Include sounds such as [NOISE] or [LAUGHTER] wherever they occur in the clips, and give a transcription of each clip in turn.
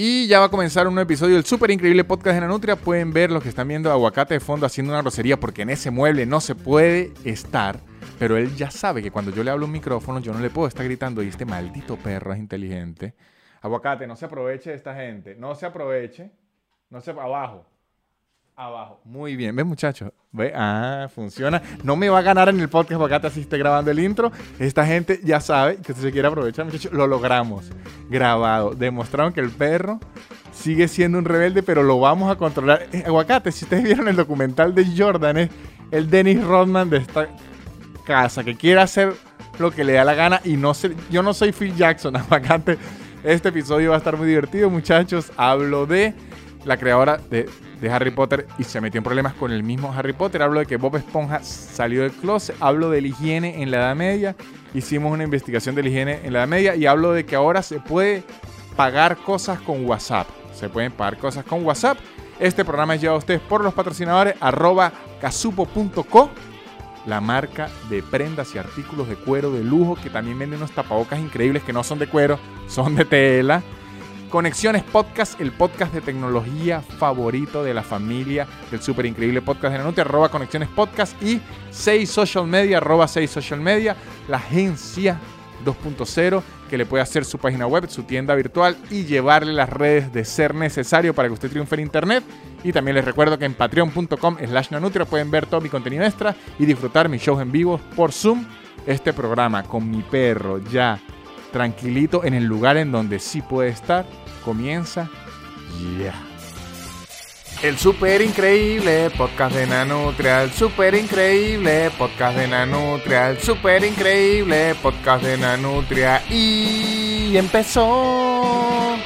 Y ya va a comenzar un nuevo episodio del súper increíble podcast de Nanutria. Pueden ver los que están viendo Aguacate de fondo haciendo una grosería porque en ese mueble no se puede estar. Pero él ya sabe que cuando yo le hablo un micrófono yo no le puedo estar gritando y este maldito perro es inteligente. Aguacate, no se aproveche de esta gente. No se aproveche. No se... Abajo. Abajo. Muy bien. ¿Ves, muchachos? ¿Ve? Ah, funciona. No me va a ganar en el podcast Aguacate así esté grabando el intro. Esta gente ya sabe que si se quiere aprovechar, muchachos, lo logramos. Grabado. Demostraron que el perro sigue siendo un rebelde, pero lo vamos a controlar. Eh, aguacate, si ustedes vieron el documental de Jordan, es el Dennis Rodman de esta casa, que quiere hacer lo que le da la gana y no sé, yo no soy Phil Jackson, [LAUGHS] aguacate. Este episodio va a estar muy divertido, muchachos. Hablo de la creadora de, Harry Potter y se metió en problemas con el mismo Harry Potter. Hablo de que Bob Esponja salió del closet. Hablo de la higiene en la Edad Media. Hicimos una investigación de la higiene en la Edad Media y hablo de que ahora se puede pagar cosas con WhatsApp. Se pueden pagar cosas con WhatsApp. Este programa es llevado a ustedes por los patrocinadores arroba casupo.co la marca de prendas y artículos de cuero de lujo que también vende unos tapabocas increíbles que no son de cuero, son de tela. Conexiones Podcast, el podcast de tecnología favorito de la familia del súper increíble podcast de noche, arroba Conexiones Podcast y 6 Social Media, arroba 6 Social Media, la agencia 2.0 que le puede hacer su página web, su tienda virtual y llevarle las redes de ser necesario para que usted triunfe en internet. Y también les recuerdo que en patreon.com slash nanutria pueden ver todo mi contenido extra y disfrutar mis shows en vivo por Zoom. Este programa con mi perro ya tranquilito en el lugar en donde sí puede estar comienza ya. El super increíble podcast de Nanutria, el super increíble podcast de Nanutria, el super increíble podcast de Nanutria y empezó.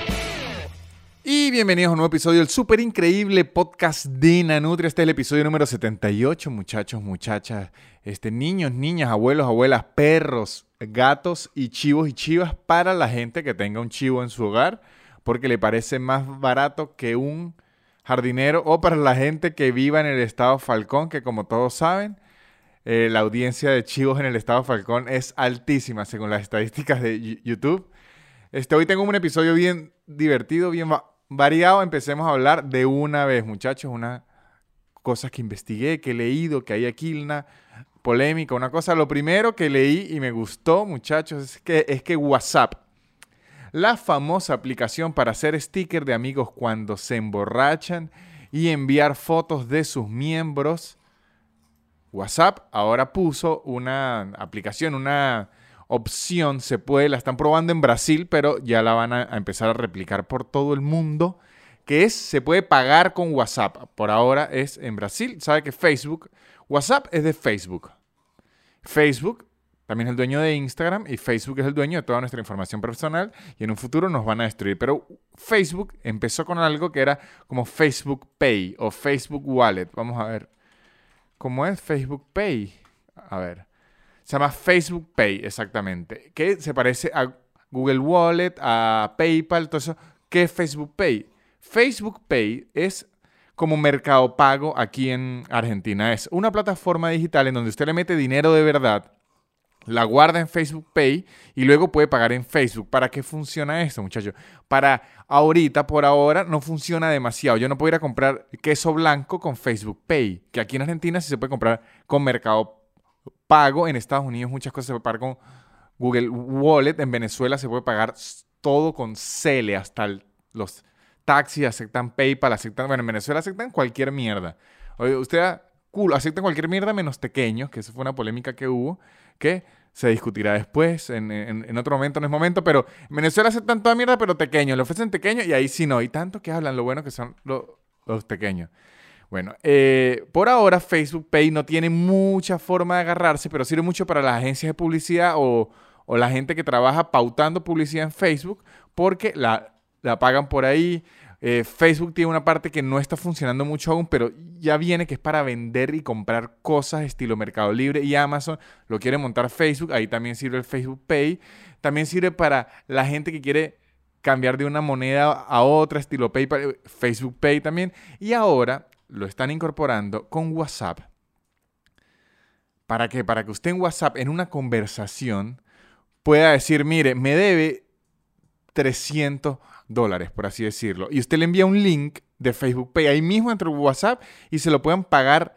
Y bienvenidos a un nuevo episodio del super increíble podcast de Nanutria. Este es el episodio número 78, muchachos, muchachas, este, niños, niñas, abuelos, abuelas, perros, gatos y chivos y chivas para la gente que tenga un chivo en su hogar porque le parece más barato que un jardinero o para la gente que viva en el estado Falcón, que como todos saben, eh, la audiencia de chivos en el estado Falcón es altísima según las estadísticas de YouTube. Este, hoy tengo un episodio bien divertido, bien variado. Empecemos a hablar de una vez, muchachos, una cosa que investigué, que he leído, que hay aquí una polémica, una cosa. Lo primero que leí y me gustó, muchachos, es que, es que WhatsApp la famosa aplicación para hacer sticker de amigos cuando se emborrachan y enviar fotos de sus miembros. WhatsApp ahora puso una aplicación, una opción, se puede, la están probando en Brasil, pero ya la van a, empezar a replicar por todo el mundo, que es, se puede pagar con WhatsApp. Por ahora es en Brasil, sabe que Facebook, WhatsApp es de Facebook. Facebook también es el dueño de Instagram y Facebook es el dueño de toda nuestra información personal y en un futuro nos van a destruir. Pero Facebook empezó con algo que era como Facebook Pay o Facebook Wallet. Vamos a ver. ¿Cómo es Facebook Pay? A ver. Se llama Facebook Pay, exactamente. Que se parece a Google Wallet, a PayPal, todo eso. ¿Qué es Facebook Pay? Facebook Pay es como Mercado Pago aquí en Argentina. Es una plataforma digital en donde usted le mete dinero de verdad la guarda en Facebook Pay y luego puede pagar en Facebook. ¿Para qué funciona esto, muchachos? Para ahorita, por ahora, no funciona demasiado. Yo no puedo ir a comprar queso blanco con Facebook Pay, que aquí en Argentina sí se puede comprar con Mercado Pago. En Estados Unidos muchas cosas se pueden pagar con Google Wallet. En Venezuela se puede pagar todo con Cele, hasta los taxis aceptan PayPal, aceptan... Bueno, en Venezuela aceptan cualquier mierda. Oye, usted aceptan cualquier mierda menos tequeños, que esa fue una polémica que hubo que se discutirá después, en, otro momento, no es momento, pero en Venezuela aceptan toda mierda, pero pequeño, le ofrecen pequeño y ahí sí no. Y tanto que hablan lo bueno que son los, pequeños. Bueno, eh, por ahora Facebook Pay no tiene mucha forma de agarrarse, pero sirve mucho para las agencias de publicidad o, o la gente que trabaja pautando publicidad en Facebook, porque la, la pagan por ahí. Eh, Facebook tiene una parte que no está funcionando mucho aún, pero ya viene que es para vender y comprar cosas estilo Mercado Libre y Amazon lo quiere montar Facebook. Ahí también sirve el Facebook Pay. También sirve para la gente que quiere cambiar de una moneda a otra, estilo PayPal, eh, Facebook Pay también. Y ahora lo están incorporando con WhatsApp. ¿Para qué? Para que usted en WhatsApp, en una conversación, pueda decir, mire, me debe 300 dólares, por así decirlo. Y usted le envía un link de Facebook Pay ahí mismo entre WhatsApp y se lo pueden pagar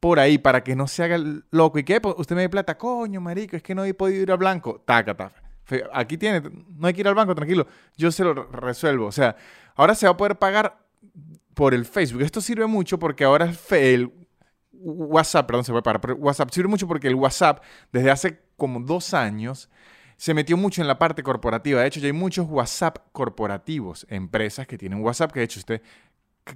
por ahí para que no se haga loco. ¿Y qué? Usted me dé plata. Coño, marico, es que no he podido ir al blanco. Taca, taca. Aquí tiene, no hay que ir al banco, tranquilo. Yo se lo resuelvo. O sea, ahora se va a poder pagar por el Facebook. Esto sirve mucho porque ahora el, WhatsApp, perdón, se puede pagar, pero WhatsApp sirve mucho porque el WhatsApp desde hace como dos años se metió mucho en la parte corporativa. De hecho, ya hay muchos WhatsApp corporativos, empresas que tienen WhatsApp, que de hecho usted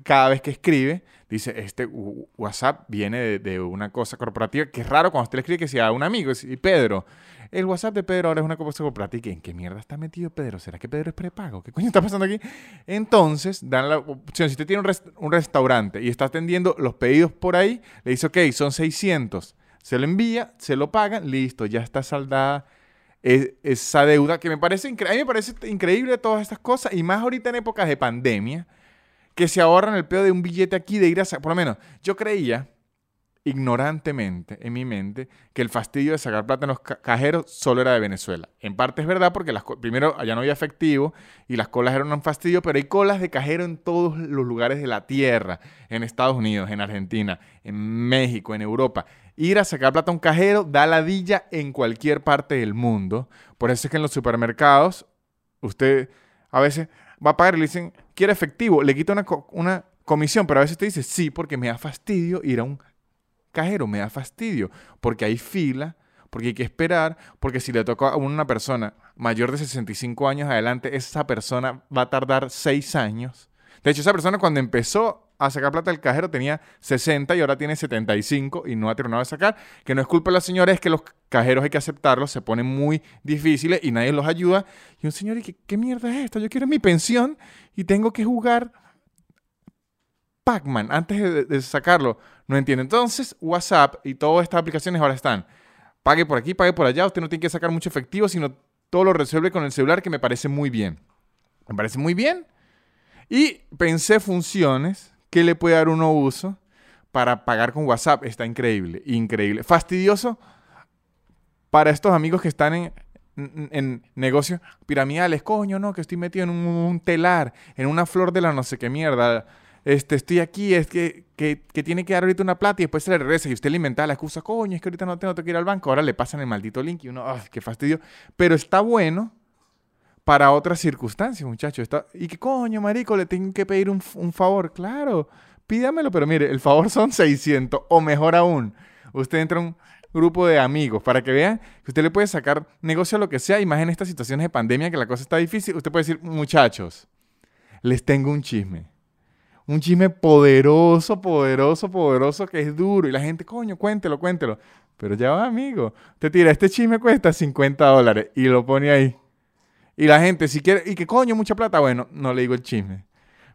cada vez que escribe, dice, este WhatsApp viene de, una cosa corporativa, que es raro cuando usted le escribe que sea un amigo, y Pedro, el WhatsApp de Pedro ahora es una cosa corporativa. ¿En qué mierda está metido Pedro? ¿Será que Pedro es prepago? ¿Qué coño está pasando aquí? Entonces, dan la opción, si usted tiene un, restaurante y está atendiendo los pedidos por ahí, le dice, ok, son 600, se lo envía, se lo pagan, listo, ya está saldada esa deuda, que me parece, a mí me parece increíble todas estas cosas, y más ahorita en épocas de pandemia, que se ahorran el pedo de un billete aquí, de ir a... Por lo menos, yo creía ignorantemente en mi mente que el fastidio de sacar plata en los cajeros solo era de Venezuela. En parte es verdad porque las, primero allá no había efectivo y las colas eran un fastidio, pero hay colas de cajero en todos los lugares de la tierra, en Estados Unidos, en Argentina, en México, en Europa. Ir a sacar plata a un cajero da ladilla en cualquier parte del mundo. Por eso es que en los supermercados usted a veces va a pagar y le dicen, quiere efectivo, le quita una, una comisión, pero a veces te dice, sí, porque me da fastidio ir a un cajero, me da fastidio, porque hay fila, porque hay que esperar, porque si le toca a una persona mayor de 65 años adelante, esa persona va a tardar 6 años. De hecho, esa persona cuando empezó a sacar plata del cajero tenía 60 y ahora tiene 75 y no ha terminado de sacar. Que no es culpa de la señora, es que los cajeros hay que aceptarlos, se ponen muy difíciles y nadie los ayuda. Y un señor, ¿y qué, qué mierda es esto? Yo quiero mi pensión y tengo que jugar Pac-Man antes de, sacarlo. No entiende. Entonces, WhatsApp y todas estas aplicaciones ahora están. Pague por aquí, pague por allá. Usted no tiene que sacar mucho efectivo, sino todo lo resuelve con el celular, que me parece muy bien. Me parece muy bien. Y pensé funciones que le puede dar uno uso para pagar con WhatsApp. Está increíble, increíble. Fastidioso para estos amigos que están en, en negocios piramidales. Coño, no, que estoy metido en un, telar, en una flor de la no sé qué mierda este, estoy aquí, es que, tiene que dar ahorita una plata y después se le regresa y usted le inventa la excusa, coño, es que ahorita no tengo, que ir al banco, ahora le pasan el maldito link y uno, ¡ay, qué fastidio! Pero está bueno para otras circunstancias, muchachos. Está, y que coño, marico, le tengo que pedir un, un favor, claro, pídamelo, pero mire, el favor son 600 o mejor aún, usted entra un grupo de amigos para que vean que usted le puede sacar negocio a lo que sea y más en estas situaciones de pandemia que la cosa está difícil, usted puede decir, muchachos, les tengo un chisme un chisme poderoso, poderoso, poderoso que es duro. Y la gente, coño, cuéntelo, cuéntelo. Pero ya va, amigo. Te tira, este chisme cuesta 50 dólares y lo pone ahí. Y la gente, si quiere, y que coño, mucha plata, bueno, no le digo el chisme.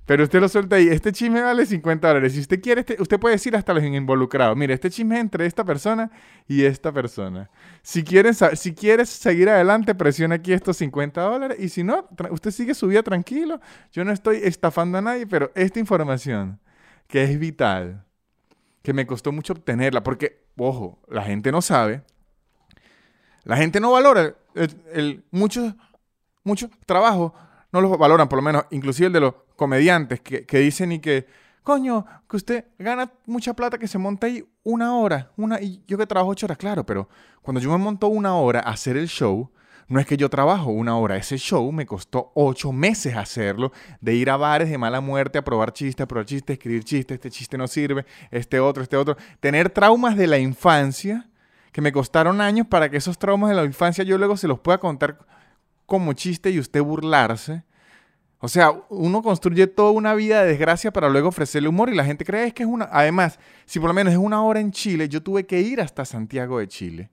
Pero usted lo suelta ahí. Este chisme vale 50 dólares. Si usted quiere, este, usted puede decir hasta los involucrados. Mire, este chisme entre esta persona y esta persona. Si quieres, si quieres seguir adelante, presiona aquí estos 50 dólares. Y si no, usted sigue su vida tranquilo. Yo no estoy estafando a nadie, pero esta información, que es vital, que me costó mucho obtenerla, porque, ojo, la gente no sabe. La gente no valora el, mucho, mucho trabajo no los valoran, por lo menos, inclusive el de los comediantes que, dicen y que, coño, que usted gana mucha plata que se monta ahí una hora, una, y yo que trabajo ocho horas, claro, pero cuando yo me monto una hora a hacer el show, no es que yo trabajo una hora, ese show me costó ocho meses hacerlo, de ir a bares de mala muerte a probar chistes, a probar chistes, escribir chistes, este chiste no sirve, este otro, este otro, tener traumas de la infancia que me costaron años para que esos traumas de la infancia yo luego se los pueda contar como chiste y usted burlarse. O sea, uno construye toda una vida de desgracia para luego ofrecerle humor y la gente cree que es una... Además, si por lo menos es una hora en Chile, yo tuve que ir hasta Santiago de Chile.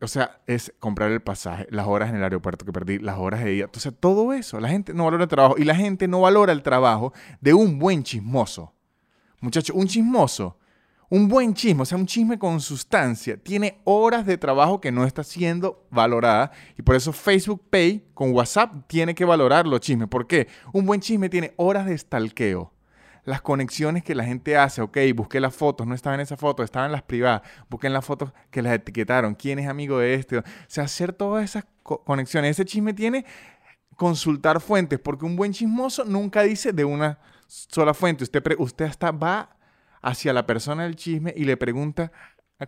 O sea, es comprar el pasaje, las horas en el aeropuerto que perdí, las horas de día. Entonces, todo eso, la gente no valora el trabajo y la gente no valora el trabajo de un buen chismoso. Muchachos, un chismoso un buen chisme, o sea, un chisme con sustancia, tiene horas de trabajo que no está siendo valorada y por eso Facebook Pay con WhatsApp tiene que valorar los chismes. ¿Por qué? Un buen chisme tiene horas de stalkeo. Las conexiones que la gente hace, ok, busqué las fotos, no estaba en esa foto, estaban en las privadas, busqué en las fotos que las etiquetaron, quién es amigo de este, o sea, hacer todas esas conexiones. Ese chisme tiene consultar fuentes, porque un buen chismoso nunca dice de una sola fuente. Usted, usted hasta va hacia la persona del chisme y le pregunta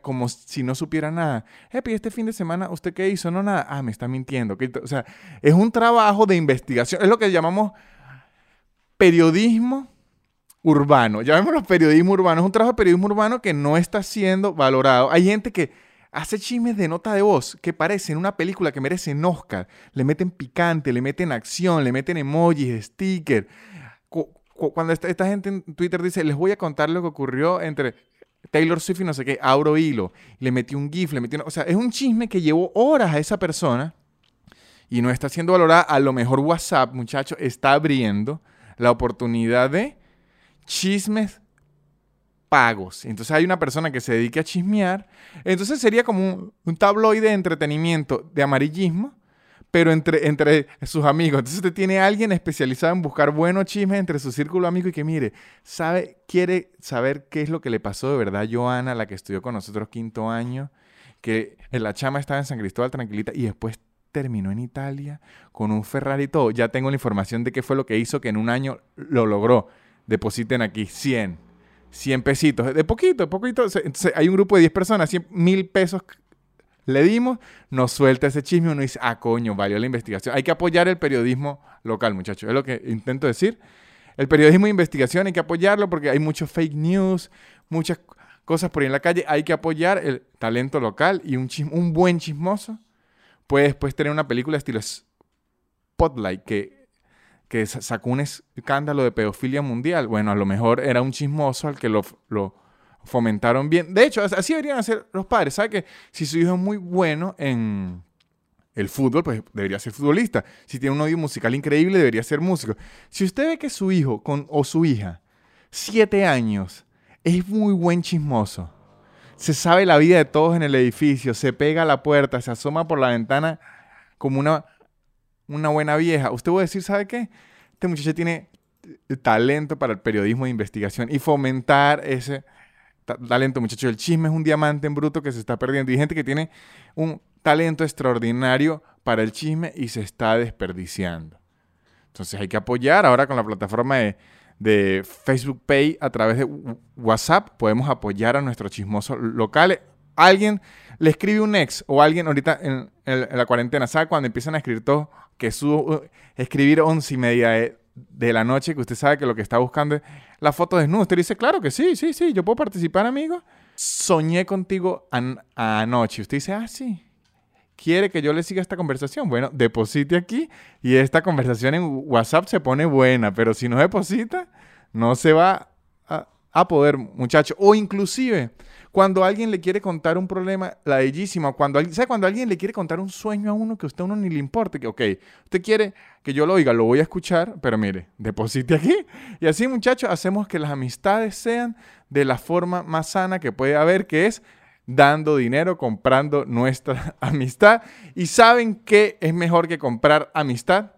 como si no supiera nada. Epi, este fin de semana, ¿usted qué hizo? No, nada. Ah, me está mintiendo. O sea, es un trabajo de investigación. Es lo que llamamos periodismo urbano. Llamémoslo periodismo urbano. Es un trabajo de periodismo urbano que no está siendo valorado. Hay gente que hace chismes de nota de voz que parecen una película que merecen Oscar. Le meten picante, le meten acción, le meten emojis, stickers. Cuando esta, esta gente en Twitter dice, les voy a contar lo que ocurrió entre Taylor Swift y no sé qué, Auro Hilo, le metió un GIF, le metió... o sea, es un chisme que llevó horas a esa persona y no está siendo valorada. A lo mejor WhatsApp, muchachos, está abriendo la oportunidad de chismes pagos. Entonces hay una persona que se dedique a chismear. Entonces sería como un, un tabloide de entretenimiento de amarillismo pero entre, entre sus amigos. Entonces usted tiene a alguien especializado en buscar buenos chismes entre su círculo amigo y que mire, sabe, quiere saber qué es lo que le pasó de verdad a Joana, la que estudió con nosotros quinto año, que la chama estaba en San Cristóbal tranquilita y después terminó en Italia con un Ferrari y todo. Ya tengo la información de qué fue lo que hizo que en un año lo logró. Depositen aquí 100. 100 pesitos. De poquito, poquito. Entonces hay un grupo de 10 personas, 100 mil pesos le dimos, nos suelta ese chisme, uno dice, ah, coño, valió la investigación. Hay que apoyar el periodismo local, muchachos. Es lo que intento decir. El periodismo de investigación hay que apoyarlo porque hay muchos fake news, muchas cosas por ahí en la calle. Hay que apoyar el talento local y un, un buen chismoso puede después tener una película estilo Spotlight que, que sacó un escándalo de pedofilia mundial. Bueno, a lo mejor era un chismoso al que lo fomentaron bien. De hecho, así deberían hacer los padres. ¿Sabe que si su hijo es muy bueno en el fútbol, pues debería ser futbolista. Si tiene un oído musical increíble, debería ser músico. Si usted ve que su hijo o su hija, siete años, es muy buen chismoso, se sabe la vida de todos en el edificio, se pega a la puerta, se asoma por la ventana como una, una buena vieja, usted a decir, ¿sabe qué? Este muchacho tiene talento para el periodismo de investigación y fomentar ese talento, muchachos. El chisme es un diamante en bruto que se está perdiendo. Y hay gente que tiene un talento extraordinario para el chisme y se está desperdiciando. Entonces hay que apoyar ahora con la plataforma de, Facebook Pay a través de WhatsApp. Podemos apoyar a nuestros chismosos locales. Alguien le escribe un ex o alguien ahorita en, la cuarentena, ¿sabe? Cuando empiezan a escribir todo, que su escribir once y media de, de la noche, que usted sabe que lo que está buscando es la foto desnuda. Usted dice, claro que sí, sí, sí, yo puedo participar, amigo. Soñé contigo anoche. Usted dice, ah, sí. ¿Quiere que yo le siga esta conversación? Bueno, deposite aquí y esta conversación en WhatsApp se pone buena, pero si no deposita, no se va a, a poder, muchacho. O inclusive, cuando alguien le quiere contar un problema, la bellísima, cuando, ¿sabe? cuando alguien le quiere contar un sueño a uno que a usted uno ni le importe, que, ok, usted quiere que yo lo oiga, lo voy a escuchar, pero mire, deposite aquí. Y así, muchachos, hacemos que las amistades sean de la forma más sana que puede haber, que es dando dinero, comprando nuestra [LAUGHS] amistad. Y saben qué es mejor que comprar amistad?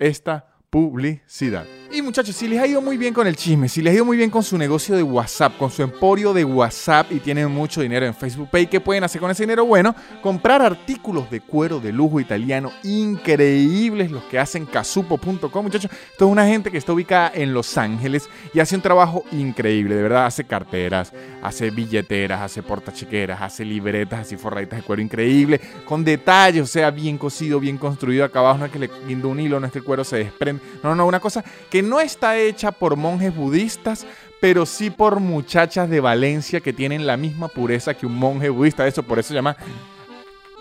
Esta publicidad. Y muchachos, si les ha ido muy bien con el chisme, si les ha ido muy bien con su negocio de WhatsApp, con su emporio de WhatsApp y tienen mucho dinero en Facebook Pay, ¿qué pueden hacer con ese dinero? Bueno, comprar artículos de cuero de lujo italiano increíbles, los que hacen casupo.com, muchachos. Esto es una gente que está ubicada en Los Ángeles y hace un trabajo increíble, de verdad, hace carteras, hace billeteras, hace portachequeras, hace libretas así forraditas de cuero increíble, con detalles, o sea, bien cosido, bien construido acá abajo, no es que le guinde un hilo, no es que el cuero se desprende, no, no, una cosa que no está hecha por monjes budistas, pero sí por muchachas de Valencia que tienen la misma pureza que un monje budista. Eso por eso se llama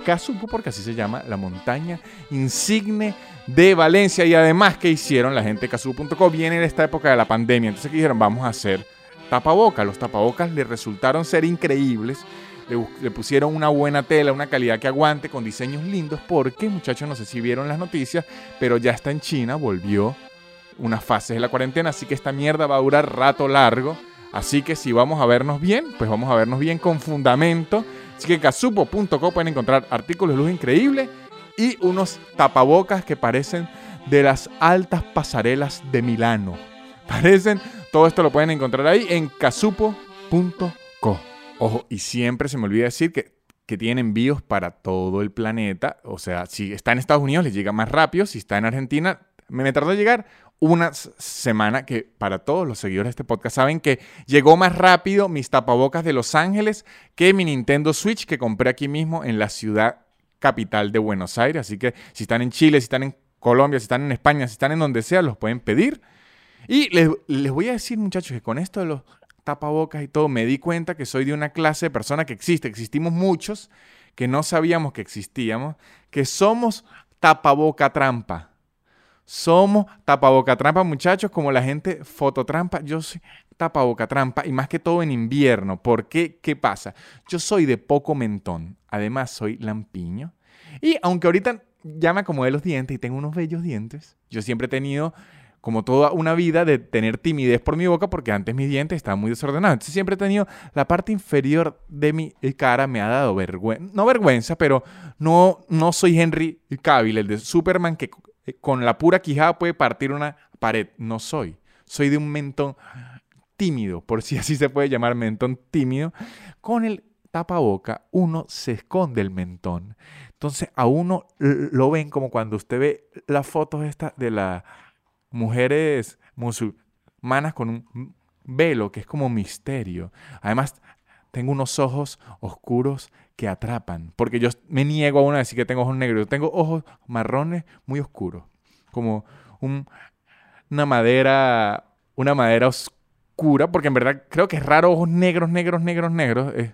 Casupo, porque así se llama la montaña insigne de Valencia. Y además, ¿qué hicieron? La gente de viene en esta época de la pandemia. Entonces, ¿qué dijeron? Vamos a hacer tapabocas. Los tapabocas le resultaron ser increíbles. Le, pusieron una buena tela, una calidad que aguante, con diseños lindos, porque muchachos, no sé si vieron las noticias, pero ya está en China, volvió unas fases de la cuarentena, así que esta mierda va a durar rato largo. Así que si vamos a vernos bien, pues vamos a vernos bien con fundamento. Así que casupo.co pueden encontrar artículos de luz increíbles y unos tapabocas que parecen de las altas pasarelas de Milano. Parecen, todo esto lo pueden encontrar ahí en casupo.co. Ojo, y siempre se me olvida decir que que tienen envíos para todo el planeta. O sea, si está en Estados Unidos, les llega más rápido. Si está en Argentina, me tardó en llegar una semana que para todos los seguidores de este podcast saben que llegó más rápido mis tapabocas de Los Ángeles que mi Nintendo Switch que compré aquí mismo en la ciudad capital de Buenos Aires. Así que si están en Chile, si están en Colombia, si están en España, si están en donde sea, los pueden pedir. Y les, les voy a decir, muchachos, que con esto de los tapabocas y todo, me di cuenta que soy de una clase de persona que existe. Existimos muchos que no sabíamos que existíamos, que somos tapaboca trampa. Somos tapaboca trampa, muchachos, como la gente fototrampa. Yo soy tapaboca trampa y más que todo en invierno. ¿Por qué? ¿Qué pasa? Yo soy de poco mentón. Además, soy lampiño. Y aunque ahorita ya me acomodé los dientes y tengo unos bellos dientes, yo siempre he tenido como toda una vida de tener timidez por mi boca porque antes mis dientes estaban muy desordenados. Entonces siempre he tenido la parte inferior de mi cara me ha dado vergüenza, no vergüenza, pero no, no soy Henry Cavill, el de Superman que eh, con la pura quijada puede partir una pared. No soy. Soy de un mentón tímido, por si así se puede llamar mentón tímido. Con el tapaboca uno se esconde el mentón. Entonces a uno lo ven como cuando usted ve las fotos estas de las mujeres musulmanas con un velo que es como misterio. Además, tengo unos ojos oscuros que atrapan, porque yo me niego a una decir que tengo ojos negros, yo tengo ojos marrones muy oscuros, como una madera, una madera oscura, porque en verdad creo que es raro ojos negros, negros, negros, negros. Es,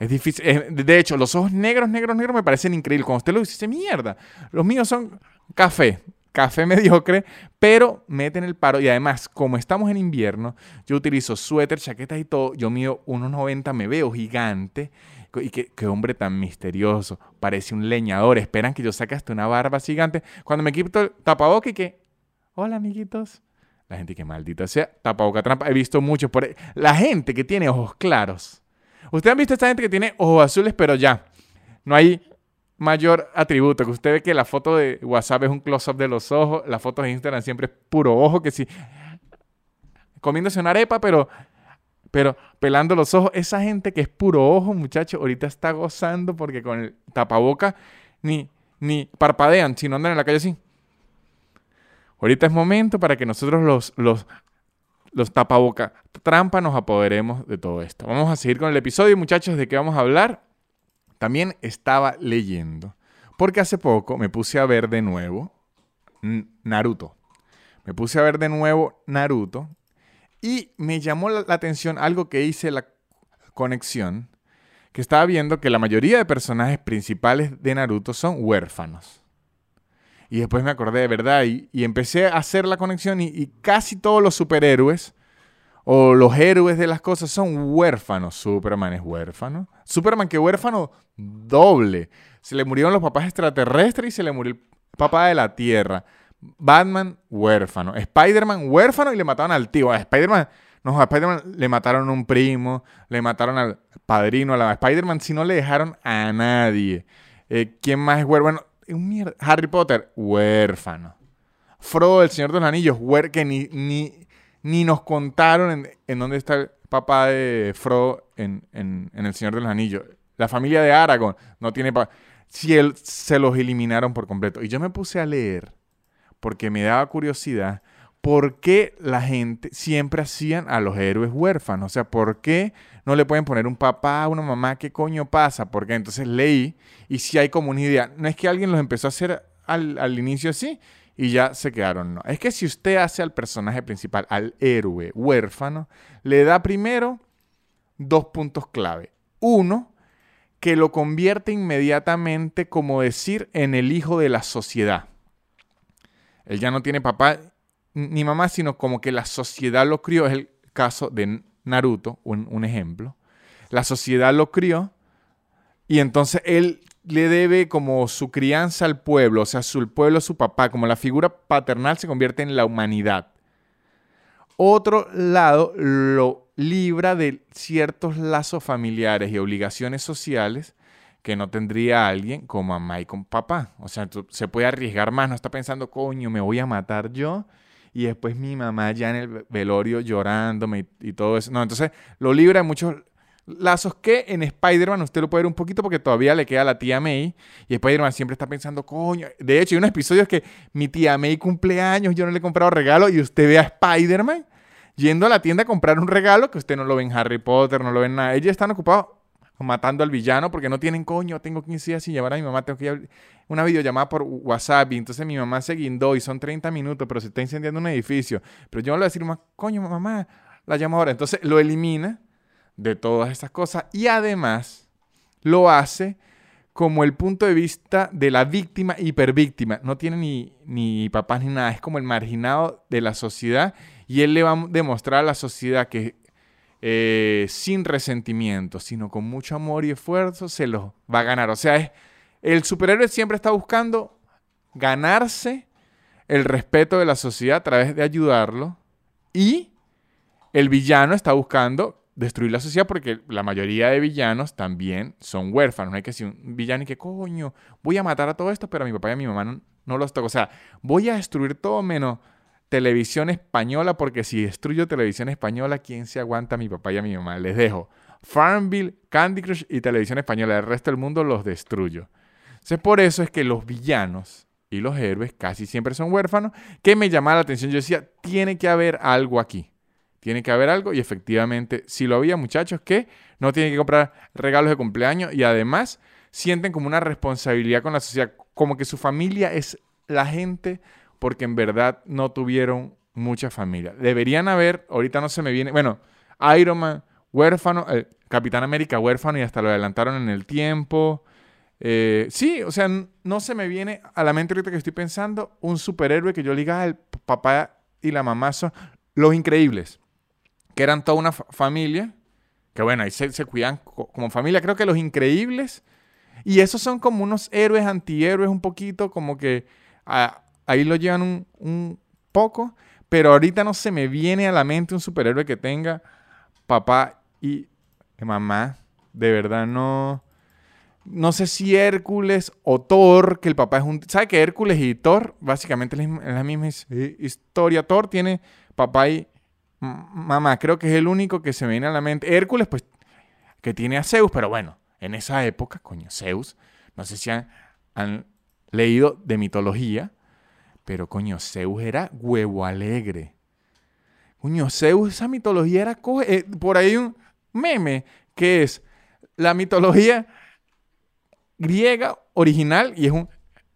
es difícil. de hecho, los ojos negros, negros, negros me parecen increíbles. Cuando usted lo dice, mierda. Los míos son café café [LAUGHS] mediocre, pero meten el paro. Y además, como estamos en invierno, yo utilizo suéter, chaquetas y todo. Yo mido unos 90, me veo gigante. Y qué, hombre tan misterioso. Parece un leñador. Esperan que yo saque hasta una barba gigante. Cuando me quito el tapaboca y que... Hola, amiguitos. La gente que maldita sea, tapaboca trampa. He visto muchos por. La gente que tiene ojos claros. Ustedes han visto esta gente que tiene ojos azules, pero ya. No hay mayor atributo, que usted ve que la foto de WhatsApp es un close-up de los ojos, la foto de Instagram siempre es puro ojo, que si comiéndose una arepa, pero, pero pelando los ojos, esa gente que es puro ojo, muchachos, ahorita está gozando porque con el tapaboca ni, ni parpadean, sino andan en la calle así. Ahorita es momento para que nosotros los, los, los tapaboca trampa nos apoderemos de todo esto. Vamos a seguir con el episodio, muchachos, de qué vamos a hablar. También estaba leyendo, porque hace poco me puse a ver de nuevo Naruto. Me puse a ver de nuevo Naruto y me llamó la, atención algo que hice la conexión, que estaba viendo que la mayoría de personajes principales de Naruto son huérfanos. Y después me acordé de verdad y, empecé a hacer la conexión y, casi todos los superhéroes o los héroes de las cosas son huérfanos. Superman es huérfano. Superman que huérfano doble. Se le murieron los papás extraterrestres y se le murió el papá de la Tierra. Batman huérfano. Spider-Man huérfano y le mataron al tío. A Spider-Man, no, a Spider-Man le mataron a un primo, le mataron al padrino, a la Spider-Man si no le dejaron a nadie. Eh, ¿Quién más es huérfano? Harry Potter, huérfano. Frodo, el Señor de los Anillos, huérfano, que ni, ni, ni nos contaron en, dónde está el papá de Frodo en, El Señor de los Anillos. La familia de Aragorn no tiene papá. Si él se los eliminaron por completo. Y yo me puse a leer porque me daba curiosidad por qué la gente siempre hacían a los héroes huérfanos. O sea, ¿por qué no le pueden poner un papá, una mamá? ¿Qué coño pasa? Porque entonces leí y si hay como idea. No es que alguien los empezó a hacer al, al inicio así y ya se quedaron. No. Es que si usted hace al personaje principal, al héroe huérfano, le da primero dos puntos clave. Uno, que lo convierte inmediatamente, como decir, en el hijo de la sociedad. Él ya no tiene papá ni mamá, sino como que la sociedad lo crió. Es el caso de Naruto, un, un ejemplo. La sociedad lo crió y entonces él le debe como su crianza al pueblo, o sea, su pueblo su papá, como la figura paternal se convierte en la humanidad. Otro lado lo libra de ciertos lazos familiares y obligaciones sociales que no tendría alguien como mamá y con papá. O sea, se puede arriesgar más, no está pensando, coño, me voy a matar yo y después mi mamá ya en el velorio llorándome y, y todo eso. No, entonces lo libra de muchos lazos que en Spider-Man usted lo puede ver un poquito porque todavía le queda la tía May y Spider-Man siempre está pensando, coño, de hecho hay unos episodios que mi tía May cumple años, yo no le he comprado regalo y usted ve a Spider-Man yendo a la tienda a comprar un regalo que usted no lo ve en Harry Potter, no lo ve en nada. Ellos están ocupados matando al villano porque no tienen coño, tengo 15 días sin llevar a mi mamá, tengo que ir una videollamada por WhatsApp y entonces mi mamá se guindó y son 30 minutos, pero se está incendiando un edificio. Pero yo no le voy a decir, coño, mamá, la llamo ahora. Entonces lo elimina de todas estas cosas y además lo hace como el punto de vista de la víctima hipervíctima. No tiene ni, ni papás ni nada, es como el marginado de la sociedad y él le va a demostrar a la sociedad que eh, sin resentimiento, sino con mucho amor y esfuerzo, se los va a ganar. O sea, es, el superhéroe siempre está buscando ganarse el respeto de la sociedad a través de ayudarlo y el villano está buscando destruir la sociedad porque la mayoría de villanos también son huérfanos. No hay que decir un villano y que coño, voy a matar a todo esto, pero a mi papá y a mi mamá no, no los toco. O sea, voy a destruir todo menos televisión española porque si destruyo televisión española, ¿quién se aguanta a mi papá y a mi mamá? Les dejo Farmville, Candy Crush y televisión española. El resto del mundo los destruyo. Entonces, por eso es que los villanos y los héroes casi siempre son huérfanos, que me llamaba la atención. Yo decía, tiene que haber algo aquí. Tiene que haber algo y efectivamente, si lo había muchachos que no tienen que comprar regalos de cumpleaños y además sienten como una responsabilidad con la sociedad, como que su familia es la gente porque en verdad no tuvieron mucha familia. Deberían haber, ahorita no se me viene, bueno, Iron Man, huérfano, eh, Capitán América huérfano y hasta lo adelantaron en el tiempo. Eh, sí, o sea, no se me viene a la mente ahorita que estoy pensando un superhéroe que yo diga, ah, el papá y la mamá son los increíbles que eran toda una familia, que bueno, ahí se, cuidan como familia. Creo que los increíbles, y esos son como unos héroes, antihéroes un poquito, como que ah, ahí lo llevan un, un, poco, pero ahorita no se me viene a la mente un superhéroe que tenga papá y mamá. De verdad no... No sé si Hércules o Thor, que el papá es un... ¿Sabe que Hércules y Thor básicamente es la misma historia? Thor tiene papá y mamá, creo que es el único que se me viene a la mente. Hércules, pues, que tiene a Zeus, pero bueno, en esa época, coño, Zeus, no sé si han, leído de mitología, pero coño, Zeus era huevo alegre. Coño, Zeus, esa mitología era... Coge, eh, por ahí un meme que es la mitología griega original y es un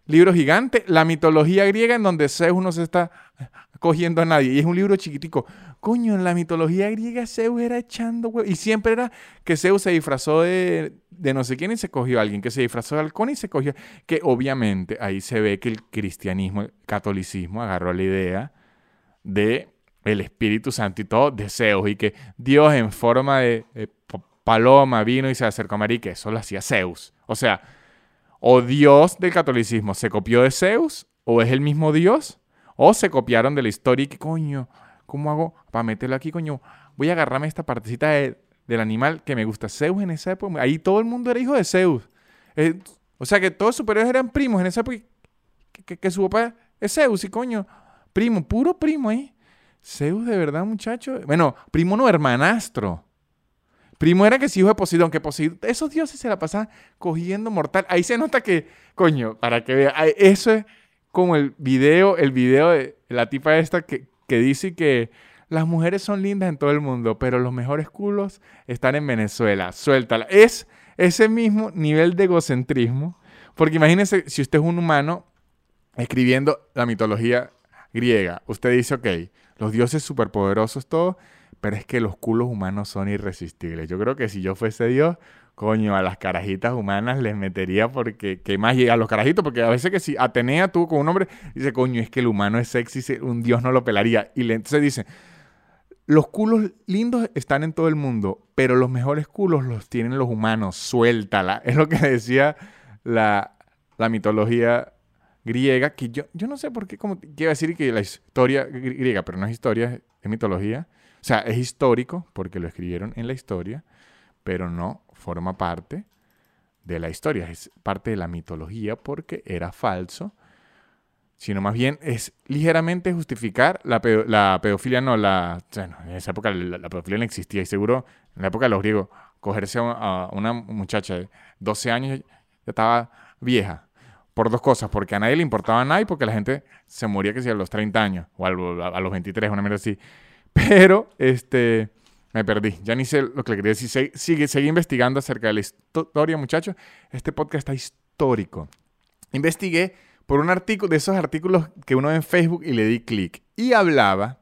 libro gigante, la mitología griega en donde Zeus no se está cogiendo a nadie y es un libro chiquitico. Coño, en la mitología griega Zeus era echando huevos. Y siempre era que Zeus se disfrazó de, no sé quién y se cogió a alguien, que se disfrazó de halcón y se cogió. Que obviamente ahí se ve que el cristianismo, el catolicismo agarró la idea de el Espíritu Santo y todo de Zeus y que Dios en forma de, paloma vino y se acercó a María que eso lo hacía Zeus. O sea, o Dios del catolicismo se copió de Zeus o es el mismo Dios o se copiaron de la historia y coño ¿Cómo hago para meterlo aquí, coño? Voy a agarrarme esta partecita del animal que me gusta. Zeus en esa época, ahí todo el mundo era hijo de Zeus. Eh, o sea que todos los superiores eran primos en esa época. Que, su papá es Zeus y coño, primo, puro primo ahí. Zeus de verdad, muchacho. Bueno, primo no, hermanastro. Primo era que si hijo de Poseidón, que Poseidón, esos dioses se la pasaban cogiendo mortal. Ahí se nota que, coño, para que vea, eso es como el video, el video de la tipa esta que, que dice que las mujeres son lindas en todo el mundo, pero los mejores culos están en Venezuela. Suéltala. Es ese mismo nivel de egocentrismo, porque imagínense si usted es un humano escribiendo la mitología griega, usted dice, ok, los dioses superpoderosos, todo, pero es que los culos humanos son irresistibles. Yo creo que si yo fuese Dios, coño, a las carajitas humanas les metería porque, ¿qué más? a los carajitos, porque a veces que si Atenea tuvo con un hombre, dice, coño, es que el humano es sexy, un dios no lo pelaría. Y le, entonces dice, los culos lindos están en todo el mundo, pero los mejores culos los tienen los humanos, suéltala. [LAUGHS] Es lo que decía la, la mitología griega, que yo, yo no sé por qué, como quiero decir que la historia griega, pero no es historia, es mitología. O sea, es histórico porque lo escribieron en la historia, pero no forma parte de la historia, es parte de la mitología porque era falso, sino más bien es ligeramente justificar la, pedofilia, no, la, en esa época la, pedofilia no existía y seguro en la época de los griegos cogerse a, una muchacha de 12 años, ya estaba vieja. Por dos cosas, porque a nadie le importaba nada y porque la gente se moría que si a los 30 años o a, los 23, una mierda así. Pero, este, me perdí. Ya ni sé lo que le quería decir. Sigue, sigue investigando acerca de la historia, muchachos. Este podcast está histórico. Investigué por un artículo, de esos artículos que uno ve en Facebook y le di clic. Y hablaba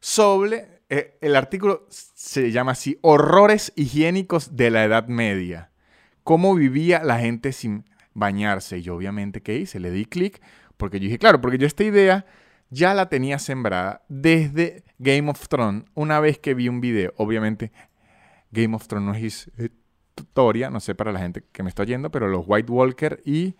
sobre, eh, el artículo se llama así, horrores higiénicos de la Edad Media. Cómo vivía la gente sin bañarse. Y yo obviamente, ¿qué hice? Le di clic porque yo dije, claro, porque yo esta idea ya la tenía sembrada desde Game of Thrones una vez que vi un video. Obviamente, Game of Thrones no es historia, no sé para la gente que me está oyendo, pero los White Walker y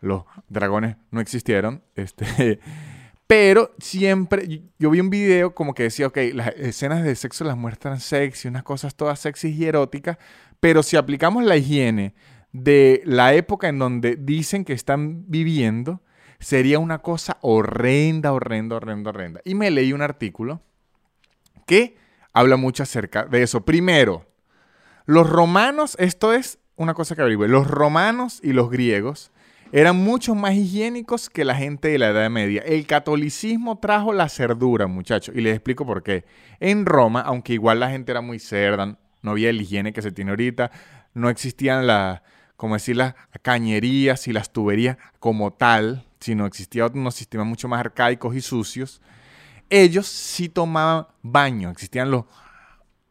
los dragones no existieron. Este, [LAUGHS] pero siempre, yo vi un video como que decía, ok, las escenas de sexo las muestran sexy, unas cosas todas sexy y eróticas, pero si aplicamos la higiene de la época en donde dicen que están viviendo, sería una cosa horrenda, horrenda, horrenda, horrenda. Y me leí un artículo que habla mucho acerca de eso. Primero, los romanos, esto es una cosa que averigüe, los romanos y los griegos eran mucho más higiénicos que la gente de la Edad Media. El catolicismo trajo la cerdura, muchachos, y les explico por qué. En Roma, aunque igual la gente era muy cerda, no había el higiene que se tiene ahorita, no existían las, como decir, las cañerías y las tuberías como tal, sino existían unos sistemas mucho más arcaicos y sucios. Ellos sí tomaban baños, existían los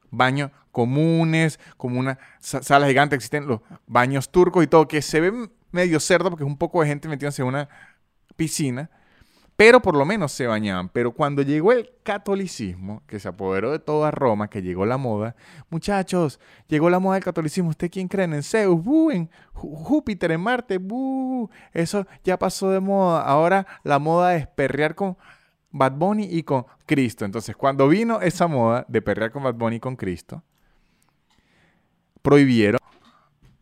baños comunes, como una sala gigante, existen los baños turcos y todo, que se ven medio cerdo porque es un poco de gente metiéndose en una piscina, pero por lo menos se bañaban. Pero cuando llegó el catolicismo, que se apoderó de toda Roma, que llegó la moda, muchachos, llegó la moda del catolicismo. ¿Usted quién creen? En Zeus, en Júpiter, en Marte, Eso ya pasó de moda. Ahora la moda es perrear con Bad Bunny y con Cristo. Entonces, cuando vino esa moda de perrear con Bad Bunny y con Cristo, prohibieron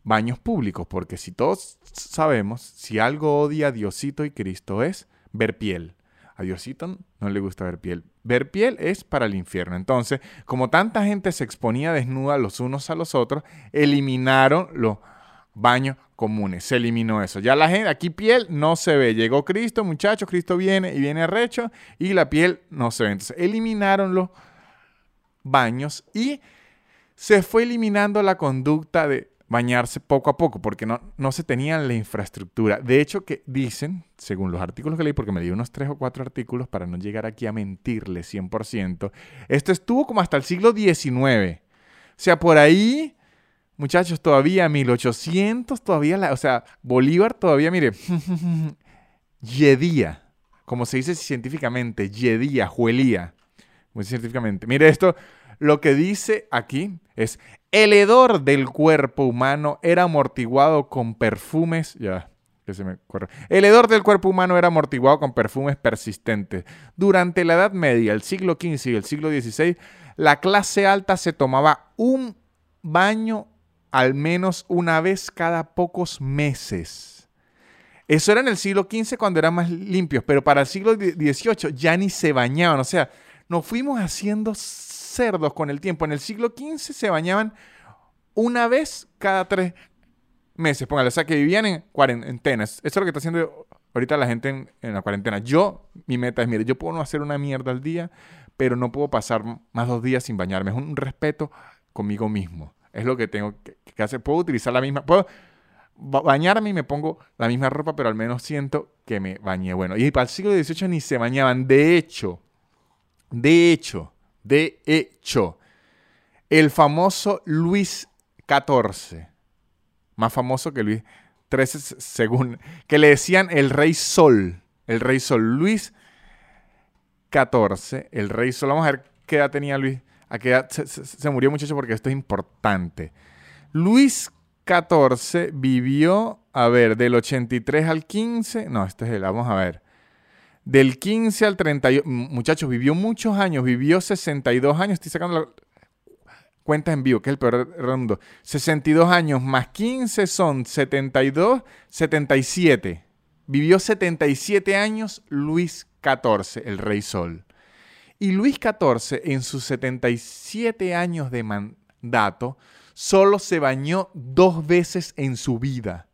baños públicos, porque si todos sabemos, si algo odia a Diosito y Cristo es ver piel. A Diosito no le gusta ver piel. Ver piel es para el infierno. Entonces, como tanta gente se exponía desnuda los unos a los otros, eliminaron los baños comunes. Se eliminó eso. Ya la gente, aquí piel no se ve. Llegó Cristo, muchachos, Cristo viene y viene arrecho y la piel no se ve. Entonces, eliminaron los baños y se fue eliminando la conducta de bañarse poco a poco, porque no, no se tenía la infraestructura. De hecho, que dicen, según los artículos que leí, porque me di unos tres o cuatro artículos para no llegar aquí a mentirle 100%, esto estuvo como hasta el siglo XIX. O sea, por ahí, muchachos, todavía 1800, todavía, la, o sea, Bolívar todavía, mire, [LAUGHS] yedía, como se dice científicamente, yedía, juelía, muy científicamente. Mire esto, lo que dice aquí es, el hedor del cuerpo humano era amortiguado con perfumes. Ya, que se me El hedor del cuerpo humano era amortiguado con perfumes persistentes. Durante la Edad Media, el siglo XV y el siglo XVI, la clase alta se tomaba un baño al menos una vez cada pocos meses. Eso era en el siglo XV cuando eran más limpios, pero para el siglo XVIII ya ni se bañaban. O sea, nos fuimos haciendo cerdos con el tiempo. En el siglo XV se bañaban una vez cada tres meses. Póngale, o sea, que vivían en cuarentenas. Eso es lo que está haciendo ahorita la gente en, la cuarentena. Yo, mi meta es, mire, yo puedo no hacer una mierda al día, pero no puedo pasar más dos días sin bañarme. Es un respeto conmigo mismo. Es lo que tengo que, hacer. Puedo utilizar la misma... Puedo bañarme y me pongo la misma ropa, pero al menos siento que me bañé. Bueno, y para el siglo XVIII ni se bañaban. De hecho, de hecho, de hecho, el famoso Luis XIV, más famoso que Luis XIII, según, que le decían el rey Sol, el rey Sol, Luis XIV, el rey Sol, vamos a ver qué edad tenía Luis, a qué edad se, murió muchacho porque esto es importante. Luis XIV vivió, a ver, del 83 al 15, no, este es el, vamos a ver, del 15 al 31, muchachos, vivió muchos años, vivió 62 años, estoy sacando la cuentas en vivo, que es el peor mundo. 62 años más 15 son 72, 77. Vivió 77 años Luis XIV, el rey Sol. Y Luis XIV, en sus 77 años de mandato, solo se bañó dos veces en su vida,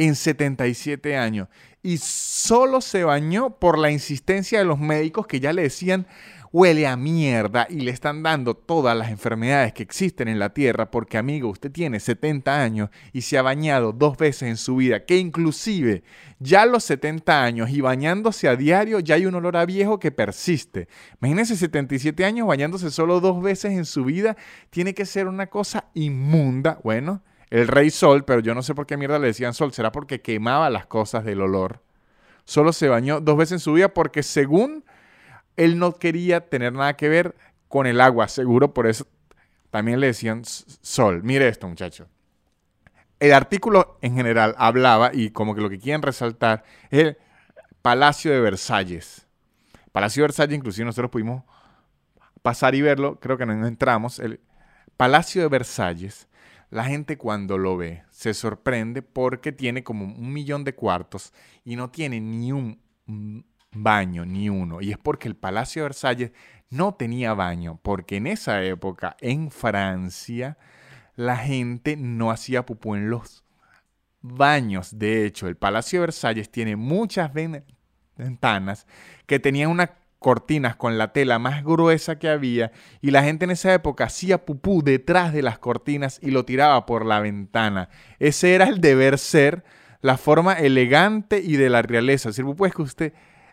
en 77 años. Y solo se bañó por la insistencia de los médicos que ya le decían, huele a mierda y le están dando todas las enfermedades que existen en la Tierra porque, amigo, usted tiene 70 años y se ha bañado dos veces en su vida, que inclusive ya a los 70 años y bañándose a diario ya hay un olor a viejo que persiste. Imagínense 77 años bañándose solo dos veces en su vida, tiene que ser una cosa inmunda. Bueno, el rey sol, pero yo no sé por qué mierda le decían sol, será porque quemaba las cosas del olor. Solo se bañó dos veces en su vida porque según él no quería tener nada que ver con el agua, seguro por eso también le decían sol. Mire esto, muchacho. El artículo en general hablaba, y como que lo que quieren resaltar, es el Palacio de Versalles. Palacio de Versalles, inclusive nosotros pudimos pasar y verlo, creo que no entramos. El Palacio de Versalles, la gente cuando lo ve se sorprende porque tiene como un millón de cuartos y no tiene ni un baño, ni uno. Y es porque el Palacio de Versalles no tenía baño, porque en esa época, en Francia, la gente no hacía pupú en los baños. De hecho, el Palacio de Versalles tiene muchas ventanas que tenían unas cortinas con la tela más gruesa que había y la gente en esa época hacía pupú detrás de las cortinas y lo tiraba por la ventana. Ese era el deber ser, la forma elegante y de la realeza. Si pupú es que usted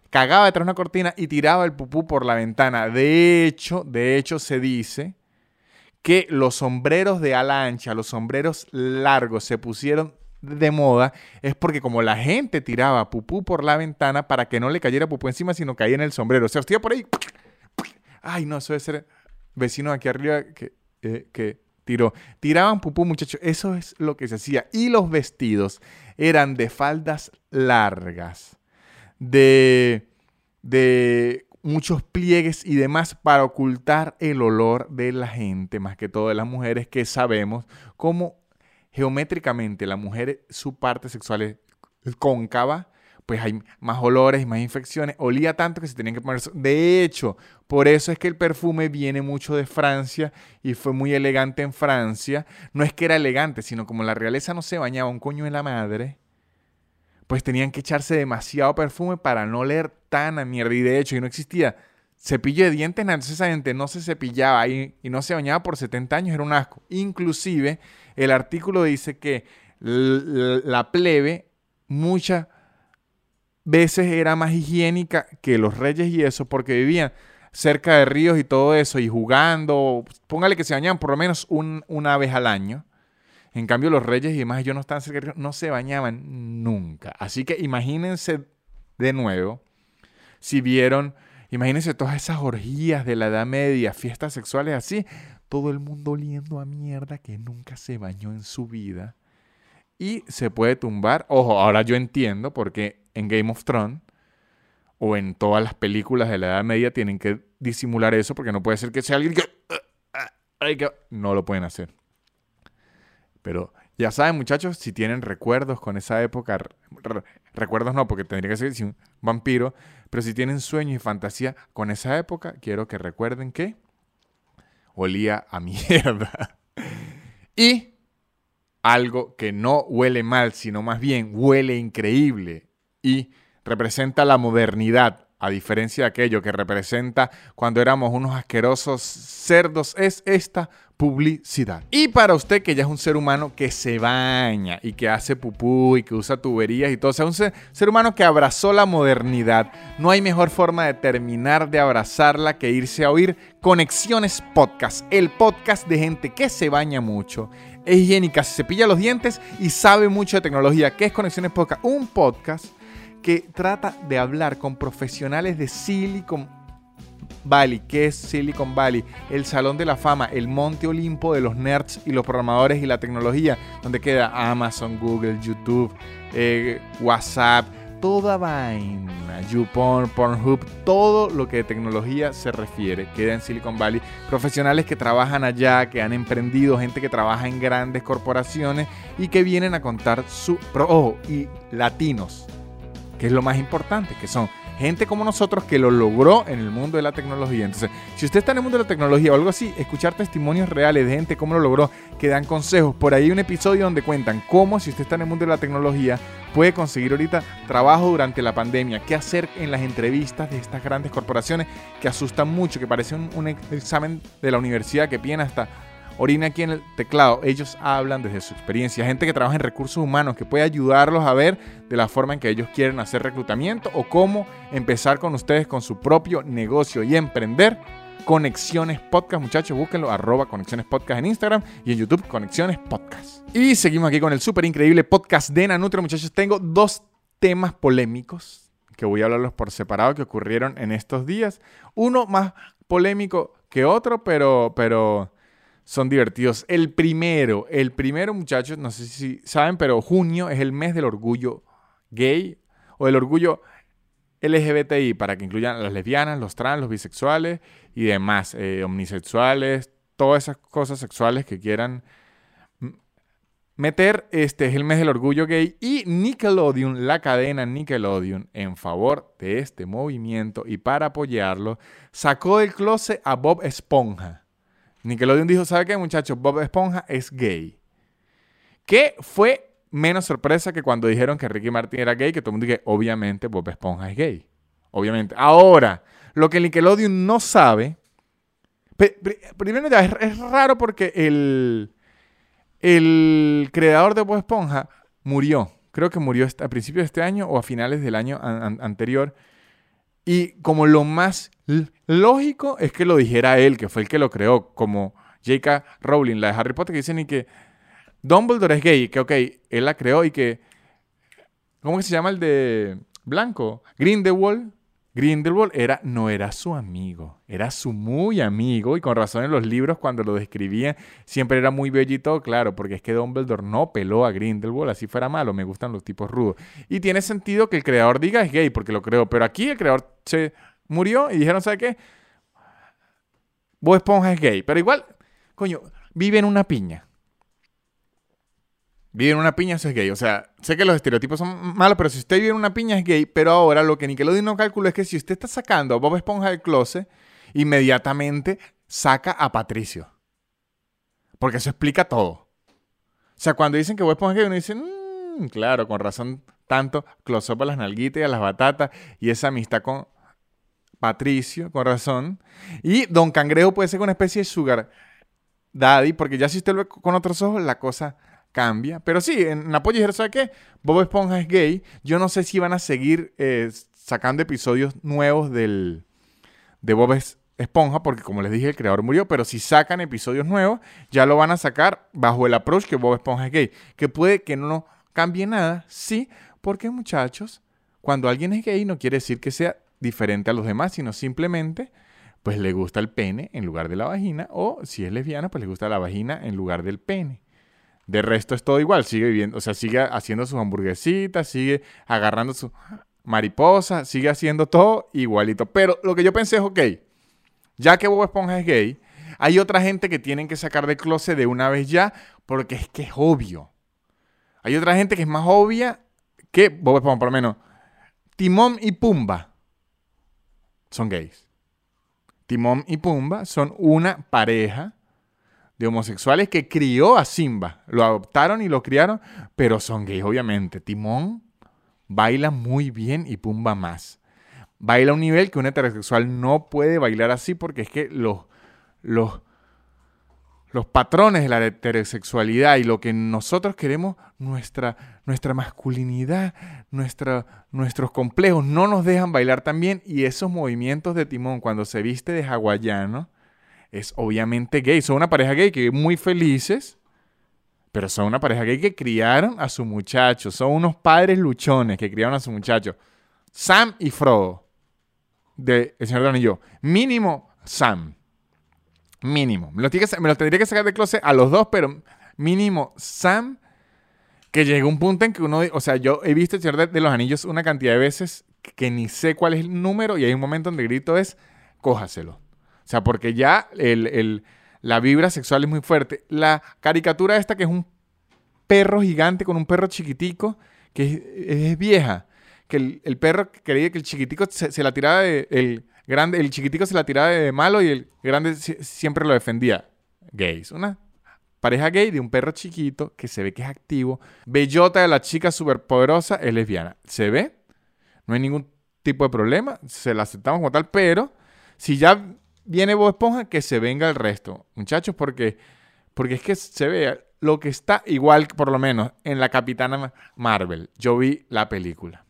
cagaba detrás de una cortina y tiraba el pupú por la ventana. De hecho, de hecho se dice que los sombreros de ala ancha, los sombreros largos se pusieron de moda es porque como la gente tiraba pupú por la ventana para que no le cayera pupú encima, sino caía en el sombrero. O sea, hostia por ahí. Ay, no, eso debe ser vecino aquí arriba que, eh, que tiró. Tiraban pupú, muchachos. Eso es lo que se hacía. Y los vestidos eran de faldas largas de, de muchos pliegues y demás para ocultar el olor de la gente, más que todo de las mujeres que sabemos cómo geométricamente la mujer, su parte sexual es cóncava, pues hay más olores y más infecciones. Olía tanto que se tenían que poner... De hecho, por eso es que el perfume viene mucho de Francia y fue muy elegante en Francia. No es que era elegante, sino como la realeza no se bañaba un coño de la madre, pues tenían que echarse demasiado perfume para no leer tan a mierda. Y de hecho, y no existía cepillo de dientes, entonces esa gente no se cepillaba y, y no se bañaba por 70 años, era un asco. Inclusive, el artículo dice que la plebe muchas veces era más higiénica que los reyes y eso, porque vivían cerca de ríos y todo eso, y jugando, póngale que se bañaban por lo menos una vez al año. En cambio, los reyes y demás, ellos no estaban cerca, no se bañaban nunca. Así que imagínense de nuevo, si vieron, imagínense todas esas orgías de la Edad Media, fiestas sexuales así, todo el mundo oliendo a mierda que nunca se bañó en su vida. Y se puede tumbar. Ojo, ahora yo entiendo porque en Game of Thrones o en todas las películas de la Edad Media tienen que disimular eso porque no puede ser que sea alguien que... No lo pueden hacer. Pero ya saben, muchachos, si tienen recuerdos con esa época, recuerdos no, porque tendría que ser un vampiro, pero si tienen sueños y fantasía con esa época, quiero que recuerden que olía a [LAUGHS] mierda. y algo que no huele mal, sino más bien huele increíble y representa la modernidad, a diferencia de aquello que representa cuando éramos unos asquerosos cerdos, es esta publicidad. Y para usted que ya es un ser humano que se baña y que hace pupú y que usa tuberías y todo, o sea, un ser, humano que abrazó la modernidad, no hay mejor forma de terminar de abrazarla que irse a oír Conexiones Podcast, el podcast de gente que se baña mucho, es higiénica, se cepilla los dientes y sabe mucho de tecnología. ¿Qué es Conexiones Podcast? Un podcast que trata de hablar con profesionales de Silicon Valley. ¿Qué es Silicon Valley? El Salón de la Fama, el Monte Olimpo de los nerds y los programadores y la tecnología, donde queda Amazon, Google, YouTube, eh, WhatsApp, toda vaina, YouPorn, Pornhub, todo lo que de tecnología se refiere, queda en Silicon Valley. Profesionales que trabajan allá, que han emprendido, gente que trabaja en grandes corporaciones y que vienen a contar su... Ojo, y latinos, que es lo más importante, que son gente como nosotros que lo logró en el mundo de la tecnología. Entonces, si usted está en el mundo de la tecnología o algo así, escuchar testimonios reales de gente cómo lo logró, que dan consejos. Por ahí hay un episodio donde cuentan cómo, si usted está en el mundo de la tecnología, puede conseguir ahorita trabajo durante la pandemia, qué hacer en las entrevistas de estas grandes corporaciones que asustan mucho, que parece un, un examen de la universidad que piden hasta orina aquí en el teclado. Ellos hablan desde su experiencia. Gente que trabaja en recursos humanos, que puede ayudarlos a ver de la forma en que ellos quieren hacer reclutamiento o cómo empezar con ustedes con su propio negocio y emprender. Conexiones Podcast, muchachos, búsquenlo, arroba Conexiones Podcast en Instagram y en YouTube, Conexiones Podcast. Y seguimos aquí con el súper increíble podcast de Nanutria, muchachos. Tengo dos temas polémicos que voy a hablarlos por separado que ocurrieron en estos días. Uno más polémico que otro, pero, pero son divertidos. El primero, el primero, muchachos, no sé si saben, pero junio es el mes del orgullo gay o del orgullo LGBTI, para que incluyan las lesbianas, los trans, los bisexuales y demás, eh, omnisexuales, todas esas cosas sexuales que quieran meter. Este es el mes del orgullo gay y Nickelodeon, la cadena Nickelodeon, en favor de este movimiento y para apoyarlo, sacó del closet a Bob Esponja. Nickelodeon dijo, ¿sabe qué muchachos? Bob Esponja es gay. ¿Qué fue menos sorpresa que cuando dijeron que Ricky Martin era gay, que todo el mundo dije, obviamente Bob Esponja es gay. Obviamente. Ahora, lo que Nickelodeon no sabe, primero ya es, raro porque el, el creador de Bob Esponja murió. Creo que murió a principios de este año o a finales del año anterior. Y como lo más lógico es que lo dijera él, que fue el que lo creó, como J.K. Rowling, la de Harry Potter, que dicen y que Dumbledore es gay, que ok, él la creó y que... ¿Cómo se llama el de Blanco? Grindelwald Grindelwald era, no era su amigo, era su muy amigo y con razón en los libros cuando lo describían siempre era muy bellito, claro, porque es que Dumbledore no peló a Grindelwald, así fuera malo, me gustan los tipos rudos. Y tiene sentido que el creador diga es gay porque lo creó, pero aquí el creador se murió y dijeron, ¿sabe qué? Bob Esponja es gay, pero igual, coño, vive en una piña. Vive en una piña, eso es gay. O sea, sé que los estereotipos son malos, pero si usted vive en una piña es gay. Pero ahora lo que Nickelodeon no calcula es que si usted está sacando a Bob Esponja del closet, inmediatamente saca a Patricio. Porque eso explica todo. O sea, cuando dicen que Bob Esponja es gay, uno dice, mmm, claro, con razón tanto close-up a las nalguitas y a las batatas y esa amistad con Patricio, con razón. Y Don Cangrejo puede ser una especie de sugar daddy, porque ya si usted lo ve con otros ojos, la cosa cambia. Pero sí, en apoyo dijeron, ¿sabes qué? Bob Esponja es gay. Yo no sé si van a seguir eh, sacando episodios nuevos del, de Bob Esponja, porque como les dije, el creador murió, pero si sacan episodios nuevos, ya lo van a sacar bajo el approach que Bob Esponja es gay. Que puede que no cambie nada, sí, porque muchachos, cuando alguien es gay no quiere decir que sea diferente a los demás, sino simplemente pues le gusta el pene en lugar de la vagina, o si es lesbiana, pues le gusta la vagina en lugar del pene. De resto es todo igual, sigue viviendo, o sea, sigue haciendo sus hamburguesitas, sigue agarrando su mariposa, sigue haciendo todo igualito. Pero lo que yo pensé es, ok, ya que Bob Esponja es gay, hay otra gente que tienen que sacar de closet de una vez ya, porque es que es obvio. Hay otra gente que es más obvia que Bob Esponja, por lo menos. Timón y Pumba son gays. Timón y Pumba son una pareja de homosexuales que crió a Simba. Lo adoptaron y lo criaron, pero son gays, obviamente. Timón baila muy bien y Pumba más. Baila a un nivel que un heterosexual no puede bailar así porque es que los, los, los patrones de la heterosexualidad y lo que nosotros queremos, nuestra, nuestra masculinidad, nuestra, nuestros complejos, no nos dejan bailar tan bien. Y esos movimientos de Timón cuando se viste de hawaiano, es obviamente gay. Son una pareja gay que muy felices, pero son una pareja gay que criaron a su muchacho. Son unos padres luchones que criaron a su muchacho. Sam y Frodo, de El Señor de yo Mínimo Sam. Mínimo. Me lo, tendría que sacar de closet a los dos, pero mínimo Sam. Que llegó un punto en que uno, o sea, yo he visto el Señor de, los Anillos una cantidad de veces que ni sé cuál es el número y hay un momento donde grito es, cójaselo. O sea, porque ya la vibra sexual es muy fuerte. La caricatura esta que es un perro gigante con un perro chiquitico, que es, vieja, que el, perro creía que el chiquitico se, la tiraba de, el grande, el chiquitico se la tiraba de malo y el grande siempre lo defendía. Gays, una pareja gay de un perro chiquito que se ve que es activo. Bellota de la chica superpoderosa es lesbiana. ¿Se ve? No hay ningún tipo de problema, se la aceptamos como tal, pero si ya viene Bob Esponja, que se venga el resto, muchachos, porque, porque es que se ve lo que está igual, por lo menos, en la Capitana Marvel. Yo vi la película.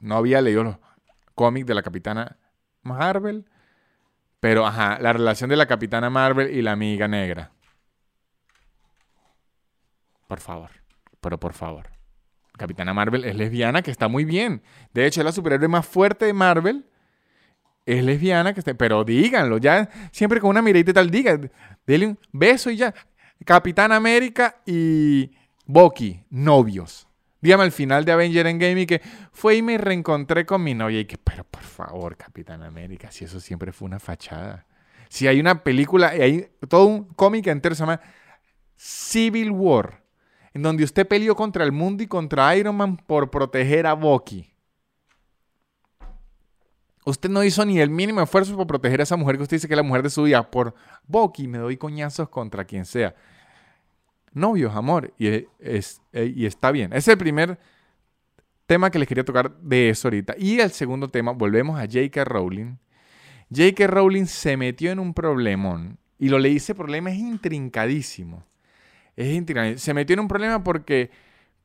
No había leído los cómics de la Capitana Marvel, pero ajá, la relación de la Capitana Marvel y la amiga negra. Por favor, pero por favor. Capitana Marvel es lesbiana, que está muy bien. De hecho, es la superhéroe más fuerte de Marvel. Es lesbiana, que está... pero díganlo, ya siempre con una miradita tal, diga, denle un beso y ya. Capitán América y Bucky, novios. Dígame al final de Avenger Endgame y que fue y me reencontré con mi novia y que, pero por favor, Capitán América, si eso siempre fue una fachada. Si hay una película, y hay todo un cómic entero se llama Civil War en donde usted peleó contra el mundo y contra Iron Man por proteger a Bucky. Usted no hizo ni el mínimo esfuerzo por proteger a esa mujer que usted dice que es la mujer de su vida. Por Bucky me doy coñazos contra quien sea. Novios, amor. Y, es, y está bien. Ese es el primer tema que les quería tocar de eso ahorita. Y el segundo tema, volvemos a J.K. Rowling. J.K. Rowling se metió en un problemón. Y lo le hice problema es intrincadísimo es Se metió en un problema porque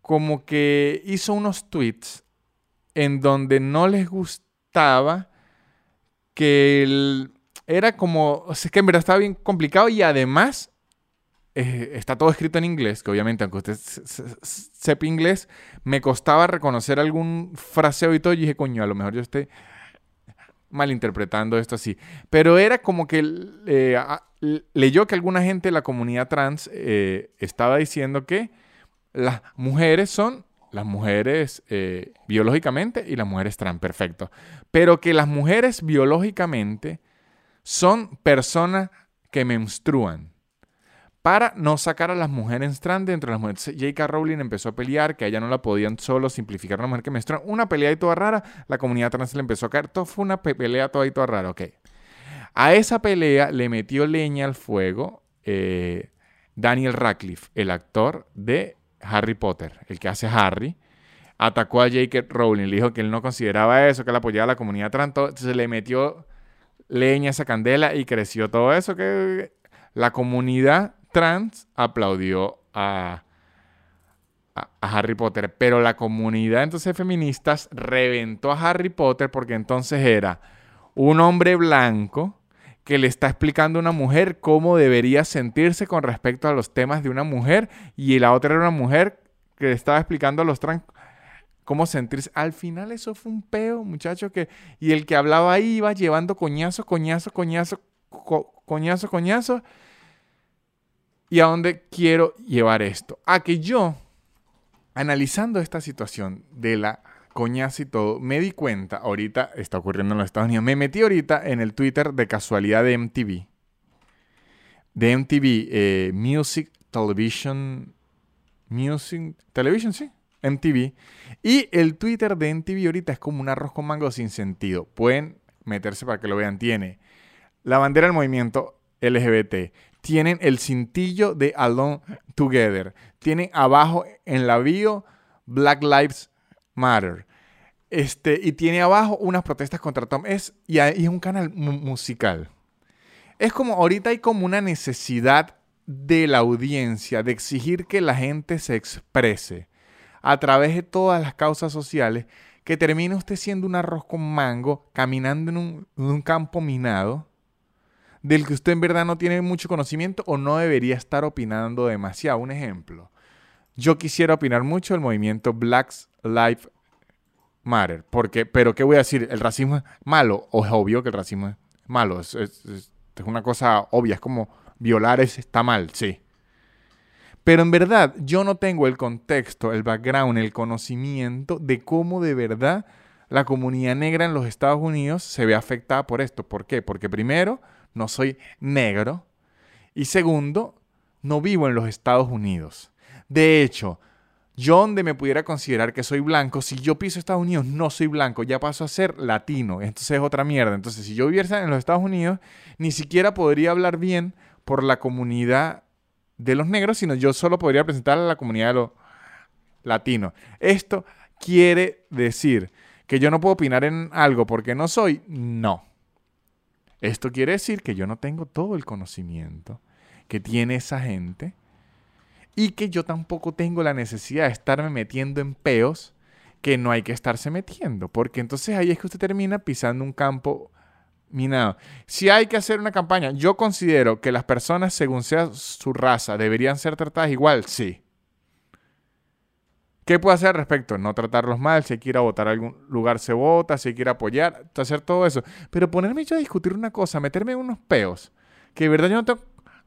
como que hizo unos tweets en donde no les que era como, o sea, que en verdad estaba bien complicado y además eh, está todo escrito en inglés, que obviamente aunque usted sepa inglés, me costaba reconocer algún fraseo y todo y dije, coño, a lo mejor yo estoy malinterpretando esto así. Pero era como que eh, leyó que alguna gente de la comunidad trans eh, estaba diciendo que las mujeres son las mujeres eh, biológicamente y las mujeres trans, perfecto. Pero que las mujeres biológicamente son personas que menstruan para no sacar a las mujeres trans dentro de las mujeres. J.K. Rowling empezó a pelear, que a ella no la podían solo simplificar a una mujer que menstrua. Una pelea y toda rara, la comunidad trans le empezó a caer. Todo fue una pelea toda y toda rara, ok. A esa pelea le metió leña al fuego eh, Daniel Radcliffe, el actor de Harry Potter, el que hace Harry. Atacó a J.K. Rowling, le dijo que él no consideraba eso, que él apoyaba a la comunidad trans. Entonces le metió leña a esa candela y creció todo eso que la comunidad trans aplaudió a, a, Harry Potter, pero la comunidad entonces feministas reventó a Harry Potter porque entonces era un hombre blanco que le está explicando a una mujer cómo debería sentirse con respecto a los temas de una mujer y la otra era una mujer que le estaba explicando a los trans cómo sentirse. Al final eso fue un peo, muchacho, que y el que hablaba ahí iba llevando coñazo, coñazo, coñazo, coñazo, coñazo ¿Y a dónde quiero llevar esto? A que yo, analizando esta situación de la coñaza y todo, me di cuenta, ahorita está ocurriendo en los Estados Unidos, me metí ahorita en el Twitter de casualidad de MTV. De MTV, eh, Music Television. Music Television, sí. MTV. Y el Twitter de MTV ahorita es como un arroz con mango sin sentido. Pueden meterse para que lo vean. Tiene la bandera del movimiento LGBT tienen el cintillo de Alone Together. Tienen abajo en la bio Black Lives Matter. Este, y tiene abajo unas protestas contra Tom. Es, y es un canal musical. Es como, ahorita hay como una necesidad de la audiencia de exigir que la gente se exprese a través de todas las causas sociales, que termine usted siendo un arroz con mango, caminando en un, en un campo minado, del que usted en verdad no tiene mucho conocimiento o no debería estar opinando demasiado. Un ejemplo, yo quisiera opinar mucho del movimiento Black Lives Matter, porque, pero ¿qué voy a decir? ¿El racismo es malo? ¿O es obvio que el racismo es malo? Es, es una cosa obvia, es como violar es, está mal, sí. Pero en verdad yo no tengo el contexto, el background, el conocimiento de cómo de verdad la comunidad negra en los Estados Unidos se ve afectada por esto. ¿Por qué? Porque primero, no soy negro. Y segundo, no vivo en los Estados Unidos. De hecho, yo donde me pudiera considerar que soy blanco, si yo piso Estados Unidos no soy blanco, ya paso a ser latino. Entonces es otra mierda. Entonces si yo viviera en los Estados Unidos, ni siquiera podría hablar bien por la comunidad de los negros, sino yo solo podría presentar a la comunidad de los latinos. Esto quiere decir que yo no puedo opinar en algo porque no soy. No. Esto quiere decir que yo no tengo todo el conocimiento que tiene esa gente y que yo tampoco tengo la necesidad de estarme metiendo en peos que no hay que estarse metiendo, porque entonces ahí es que usted termina pisando un campo minado. Si hay que hacer una campaña, yo considero que las personas, según sea su raza, deberían ser tratadas igual, sí. ¿Qué puedo hacer al respecto? No tratarlos mal, si hay que ir a votar a algún lugar se vota, si hay que ir a apoyar, hacer todo eso. Pero ponerme yo a discutir una cosa, meterme en unos peos, que de verdad yo no tengo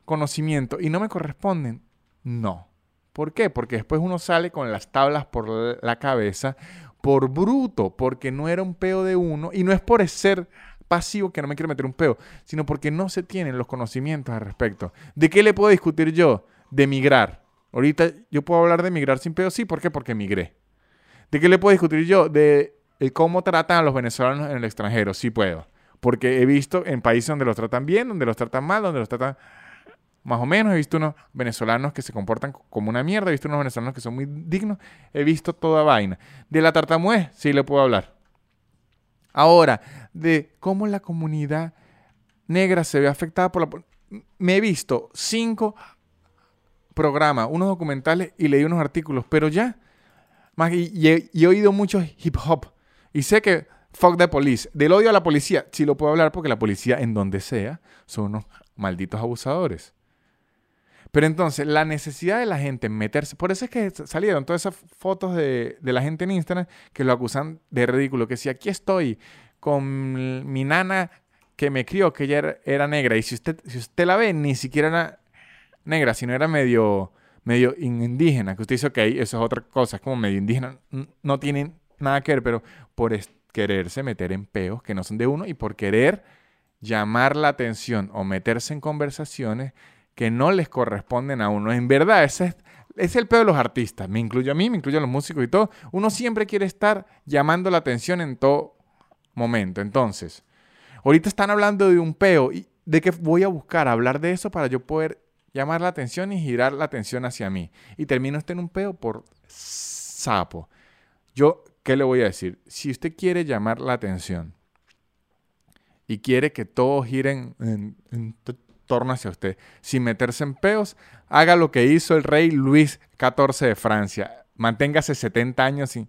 conocimiento y no me corresponden, no. ¿Por qué? Porque después uno sale con las tablas por la cabeza por bruto, porque no era un peo de uno y no es por ser pasivo que no me quiero meter un peo, sino porque no se tienen los conocimientos al respecto. ¿De qué le puedo discutir yo? De migrar. Ahorita yo puedo hablar de migrar sin peo, sí, ¿por qué? Porque migré. ¿De qué le puedo discutir yo? De cómo tratan a los venezolanos en el extranjero, sí puedo. Porque he visto en países donde los tratan bien, donde los tratan mal, donde los tratan más o menos. He visto unos venezolanos que se comportan como una mierda. He visto unos venezolanos que son muy dignos. He visto toda vaina. De la tartamuez, sí le puedo hablar. Ahora, de cómo la comunidad negra se ve afectada por la... Me he visto cinco programas, unos documentales y leí unos artículos, pero ya. Y, he, oído mucho hip hop. Y sé que fuck the police. Del odio a la policía, sí lo puedo hablar porque la policía en donde sea son unos malditos abusadores. Pero entonces, la necesidad de la gente en meterse. Por eso es que salieron todas esas fotos de, la gente en Instagram que lo acusan de ridículo. Que si aquí estoy con mi nana que me crió, que ella era, negra, y si usted, si usted la ve, ni siquiera era negra, sino era medio, medio indígena, que usted dice, ok, eso es otra cosa, es como medio indígena, no tiene nada que ver, pero por quererse meter en peos que no son de uno y por querer llamar la atención o meterse en conversaciones que no les corresponden a uno. En verdad, ese es, el peor de los artistas. Me incluyo a mí, me incluyo a los músicos y todo. Uno siempre quiere estar llamando la atención en todo momento. Entonces, ahorita están hablando de un peo y de que voy a buscar hablar de eso para yo poder llamar la atención y girar la atención hacia mí. Y termino este en un peo por sapo. Yo, ¿qué le voy a decir? Si usted quiere llamar la atención y quiere que todos giren en, en torno hacia usted. Sin meterse en peos, haga lo que hizo el rey Luis XIV de Francia. Manténgase 70 años sin,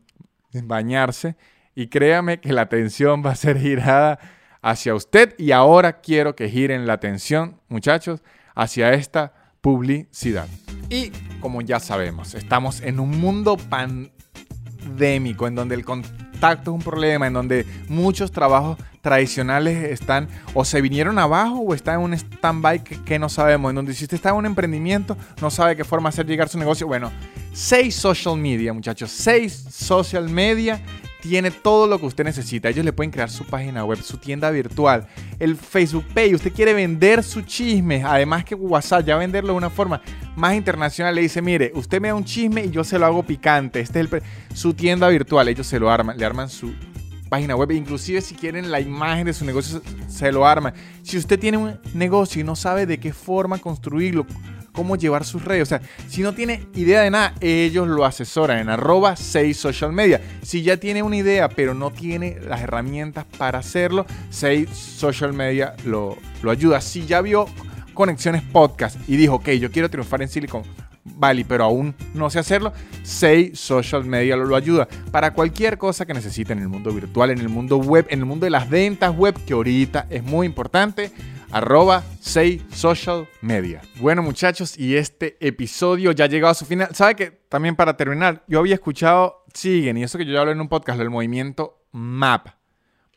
bañarse y créame que la atención va a ser girada hacia usted. Y ahora quiero que giren la atención, muchachos, hacia esta publicidad. Y como ya sabemos, estamos en un mundo pandémico en donde el contacto es un problema, en donde muchos trabajos tradicionales están o se vinieron abajo o están en un stand-by que, no sabemos. En donde si usted está en un emprendimiento, no sabe qué forma hacer llegar su negocio. Bueno, seis social media, muchachos. Seis social media tiene todo lo que usted necesita. Ellos le pueden crear su página web, su tienda virtual, el Facebook Pay. Usted quiere vender su chisme, además que WhatsApp, ya venderlo de una forma más internacional. Le dice, mire, usted me da un chisme y yo se lo hago picante. Este es su tienda virtual. Ellos se lo arman, le arman su página web. Inclusive si quieren la imagen de su negocio, se lo arman. Si usted tiene un negocio y no sabe de qué forma construirlo, cómo llevar sus redes, o sea, si no tiene idea de nada, ellos lo asesoran en arroba 6 social media. Si ya tiene una idea, pero no tiene las herramientas para hacerlo, 6 social media lo, lo ayuda. Si ya vio conexiones podcast y dijo, ok, yo quiero triunfar en Silicon Vale, pero aún no sé hacerlo, Say Social Media lo, ayuda para cualquier cosa que necesite en el mundo virtual, en el mundo web, en el mundo de las ventas web, que ahorita es muy importante. Arroba Say Social Media. Bueno, muchachos, y este episodio ya ha llegado a su final. ¿Sabe que también para terminar, yo había escuchado, siguen, y eso que yo ya hablé en un podcast, del movimiento MAP,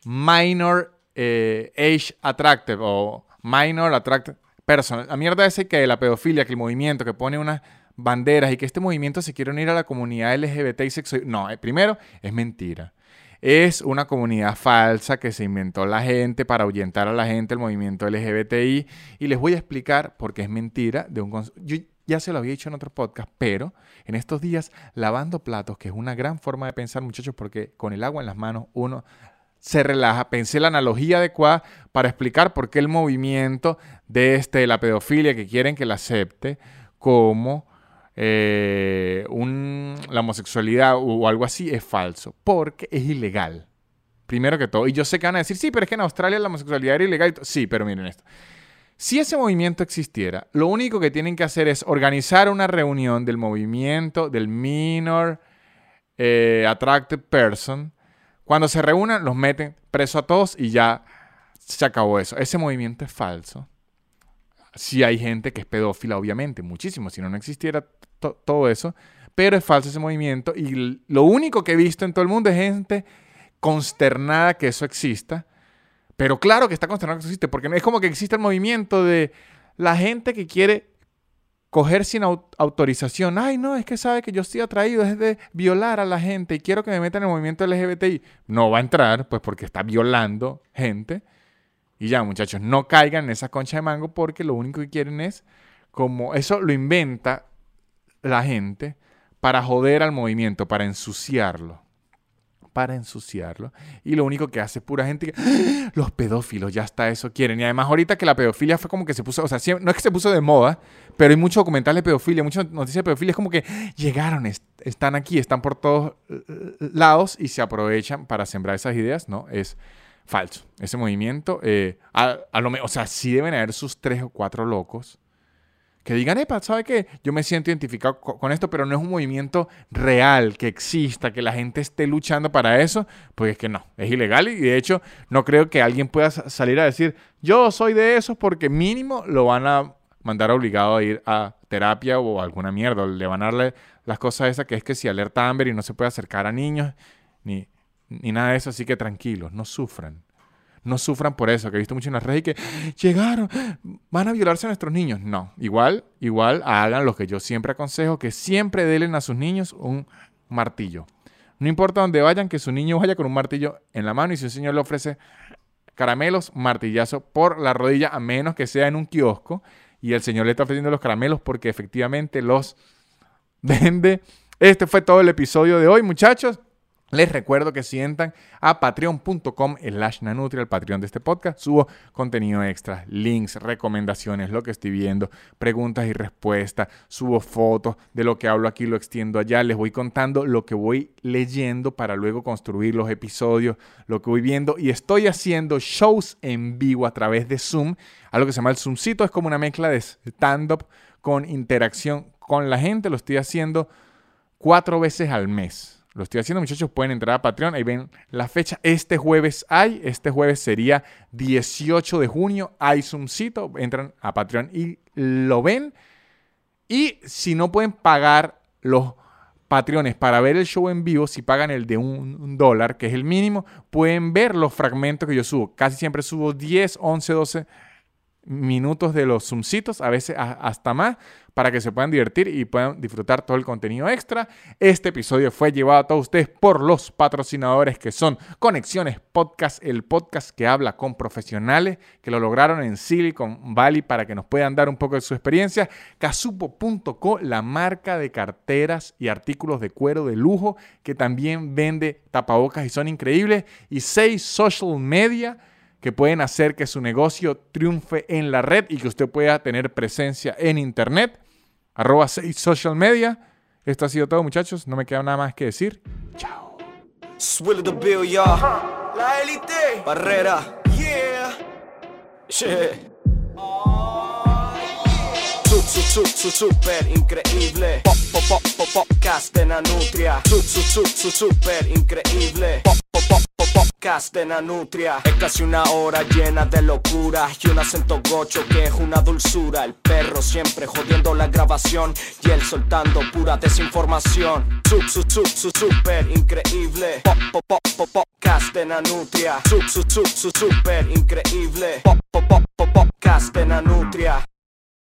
Minor eh, Age Attractive o Minor Attractive Person. La mierda es que la pedofilia, que el movimiento que pone unas banderas y que este movimiento se quiere unir a la comunidad LGBT y sexo. No, eh, primero, es mentira. Es una comunidad falsa que se inventó la gente para ahuyentar a la gente el movimiento LGBTI. Y les voy a explicar por qué es mentira. De un ya se lo había dicho en otro podcast, pero en estos días lavando platos, que es una gran forma de pensar, muchachos, porque con el agua en las manos uno se relaja. Pensé la analogía adecuada para explicar por qué el movimiento de este, la pedofilia que quieren que la acepte como eh, la homosexualidad o algo así es falso, porque es ilegal. Primero que todo. Y yo sé que van a decir, sí, pero es que en Australia la homosexualidad era ilegal. Sí, pero miren esto. Si ese movimiento existiera, lo único que tienen que hacer es organizar una reunión del movimiento del Minor eh, Attracted Person. Cuando se reúnan, los meten preso a todos y ya se acabó eso. Ese movimiento es falso. Si hay gente que es pedófila, obviamente, muchísimo. Si no, no existiera todo eso. Pero es falso ese movimiento. Y lo único que he visto en todo el mundo es gente consternada que eso exista pero claro que está consternado que eso existe, porque es como que existe el movimiento de la gente que quiere coger sin autorización. Ay, no, es que sabe que yo estoy atraído es de violar a la gente y quiero que me metan en el movimiento LGBTI. No va a entrar, pues porque está violando gente. Y ya, muchachos, no caigan en esa concha de mango porque lo único que quieren es como eso lo inventa la gente para joder al movimiento, para ensuciarlo para ensuciarlo. Y lo único que hace es pura gente que, ¡Ah! los pedófilos, ya está, eso quieren. Y además ahorita que la pedofilia fue como que se puso, o sea, no es que se puso de moda, pero hay mucho documental de pedofilia, muchas noticias de pedofilia, es como que llegaron, están aquí, están por todos lados y se aprovechan para sembrar esas ideas, ¿no? Es falso. Ese movimiento, eh, a, lo o sea, sí deben haber sus tres o cuatro locos que digan, epa, ¿sabe qué? Yo me siento identificado con esto, pero no es un movimiento real, que exista, que la gente esté luchando para eso, pues es que no, es ilegal y de hecho no creo que alguien pueda salir a decir, yo soy de esos porque mínimo lo van a mandar obligado a ir a terapia o alguna mierda, le van a darle las cosas esas que es que si alerta Amber y no se puede acercar a niños, ni, ni nada de eso, así que tranquilos, no sufran no sufran por eso, que he visto mucho en las redes y que llegaron, van a violarse a nuestros niños. No, igual, igual hagan lo que yo siempre aconsejo, que siempre den a sus niños un martillo. No importa dónde vayan, que su niño vaya con un martillo en la mano y si un señor le ofrece caramelos, martillazo por la rodilla, a menos que sea en un kiosco y el señor le está ofreciendo los caramelos porque efectivamente los [LAUGHS] vende. Este fue todo el episodio de hoy, muchachos. Les recuerdo que sientan a patreon.com slash nanutria, el Patreon de este podcast. Subo contenido extra, links, recomendaciones, lo que estoy viendo, preguntas y respuestas. Subo fotos de lo que hablo aquí, lo extiendo allá. Les voy contando lo que voy leyendo para luego construir los episodios, lo que voy viendo. Y estoy haciendo shows en vivo a través de Zoom. Algo que se llama el Zoomcito. Es como una mezcla de stand-up con interacción con la gente. Lo estoy haciendo cuatro veces al mes lo estoy haciendo, muchachos. Pueden entrar a Patreon. Ahí ven la fecha. Este jueves hay. Este jueves sería 18 de junio. Hay Zoomcito. Entran a Patreon y lo ven. Y si no pueden pagar los Patreones para ver el show en vivo, si pagan el de un dólar, que es el mínimo, pueden ver los fragmentos que yo subo. Casi siempre subo 10, 11, 12 minutos de los Zoomcitos, a veces hasta más, para que se puedan divertir y puedan disfrutar todo el contenido extra. Este episodio fue llevado a todos ustedes por los patrocinadores que son Conexiones Podcast, el podcast que habla con profesionales que lo lograron en Silicon Valley para que nos puedan dar un poco de su experiencia. Casupo.co, la marca de carteras y artículos de cuero de lujo que también vende tapabocas y son increíbles. Y 6 Social Media que pueden hacer que su negocio triunfe en la red y que usted pueda tener presencia en Internet. Arroba 6 social media. Esto ha sido todo, muchachos. No me queda nada más que decir. Chao. La élite. Barrera. Yeah. Su, su, super increíble. Pop, pop, pop, pop, podcast de Nanutria. Su, su, su, su, super increíble. Pop, pop, pop, podcast de Nanutria. Es casi una hora llena de locura y un acento gocho que es una dulzura. El perro siempre jodiendo la grabación y él soltando pura desinformación. Su, su, su, su, super increíble. Pop, pop, pop, pop, podcast de Nanutria. Su, su, su, su, super increíble. Pop, pop, pop, pop, podcast de Nanutria.